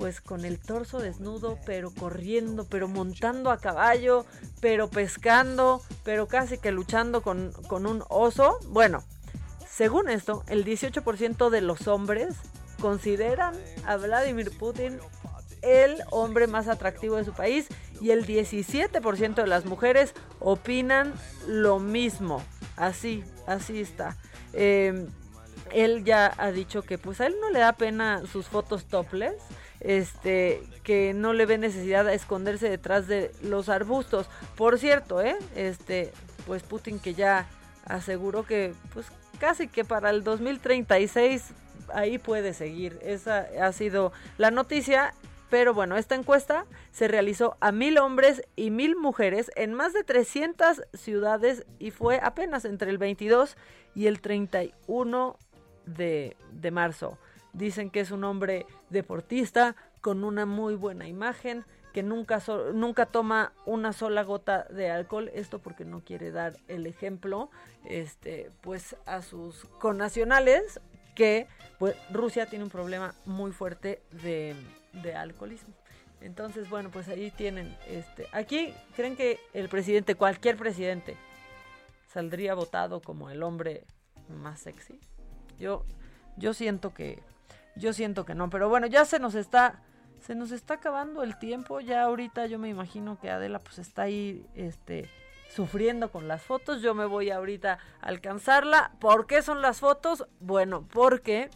pues con el torso desnudo, pero corriendo, pero montando a caballo, pero pescando, pero casi que luchando con, con un oso. Bueno, según esto, el 18% de los hombres consideran a Vladimir Putin el hombre más atractivo de su país y el 17% de las mujeres opinan lo mismo. Así, así está. Eh, él ya ha dicho que pues a él no le da pena sus fotos topless, este, que no le ve necesidad de esconderse detrás de los arbustos. Por cierto, eh, este, pues Putin que ya aseguró que pues casi que para el 2036 ahí puede seguir. Esa ha sido la noticia pero bueno, esta encuesta se realizó a mil hombres y mil mujeres en más de 300 ciudades y fue apenas entre el 22 y el 31 de, de marzo. Dicen que es un hombre deportista con una muy buena imagen, que nunca, nunca toma una sola gota de alcohol, esto porque no quiere dar el ejemplo este, pues a sus connacionales que pues Rusia tiene un problema muy fuerte de, de alcoholismo. Entonces, bueno, pues ahí tienen este aquí creen que el presidente, cualquier presidente saldría votado como el hombre más sexy. Yo yo siento que yo siento que no, pero bueno, ya se nos está se nos está acabando el tiempo, ya ahorita yo me imagino que Adela pues está ahí este sufriendo con las fotos, yo me voy ahorita a alcanzarla. ¿Por qué son las fotos? Bueno, porque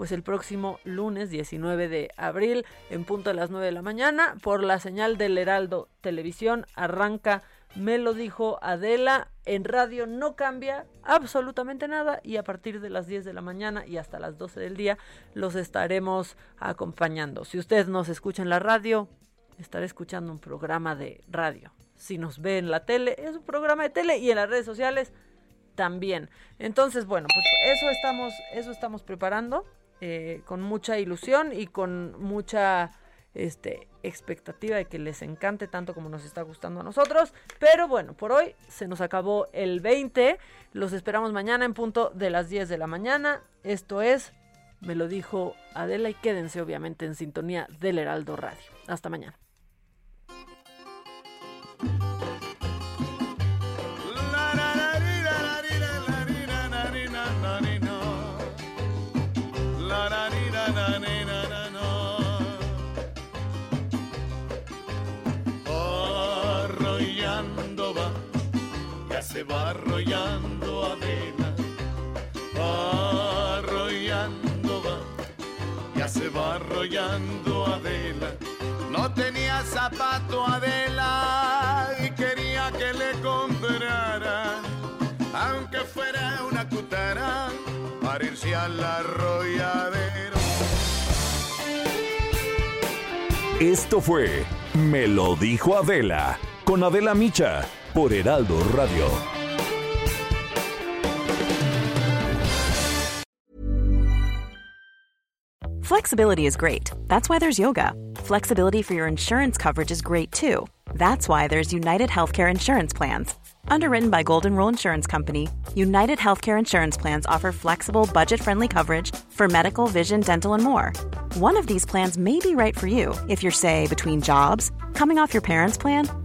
pues el próximo lunes 19 de abril en punto de las 9 de la mañana por la señal del Heraldo Televisión arranca me lo dijo Adela, en radio no cambia absolutamente nada y a partir de las 10 de la mañana y hasta las 12 del día los estaremos acompañando. Si usted nos escucha en la radio, estará escuchando un programa de radio. Si nos ve en la tele, es un programa de tele y en las redes sociales también. Entonces, bueno, pues eso estamos, eso estamos preparando eh, con mucha ilusión y con mucha este, expectativa de que les encante tanto como nos está gustando a nosotros. Pero bueno, por hoy se nos acabó el 20. Los esperamos mañana en punto de las 10 de la mañana. Esto es, me lo dijo Adela y quédense obviamente en sintonía del Heraldo Radio. Hasta mañana. Se va arrollando Adela. Arrollando va, ya se va arrollando Adela. No tenía zapato Adela y quería que le comprara, aunque fuera una cutara, para irse al arrolladero. Esto fue Me lo dijo Adela con Adela Micha por Heraldo Radio. Flexibility is great. That's why there's yoga. Flexibility for your insurance coverage is great too. That's why there's United Healthcare Insurance Plans. Underwritten by Golden Rule Insurance Company, United Healthcare Insurance Plans offer flexible, budget friendly coverage for medical, vision, dental, and more. One of these plans may be right for you if you're, say, between jobs, coming off your parents' plan,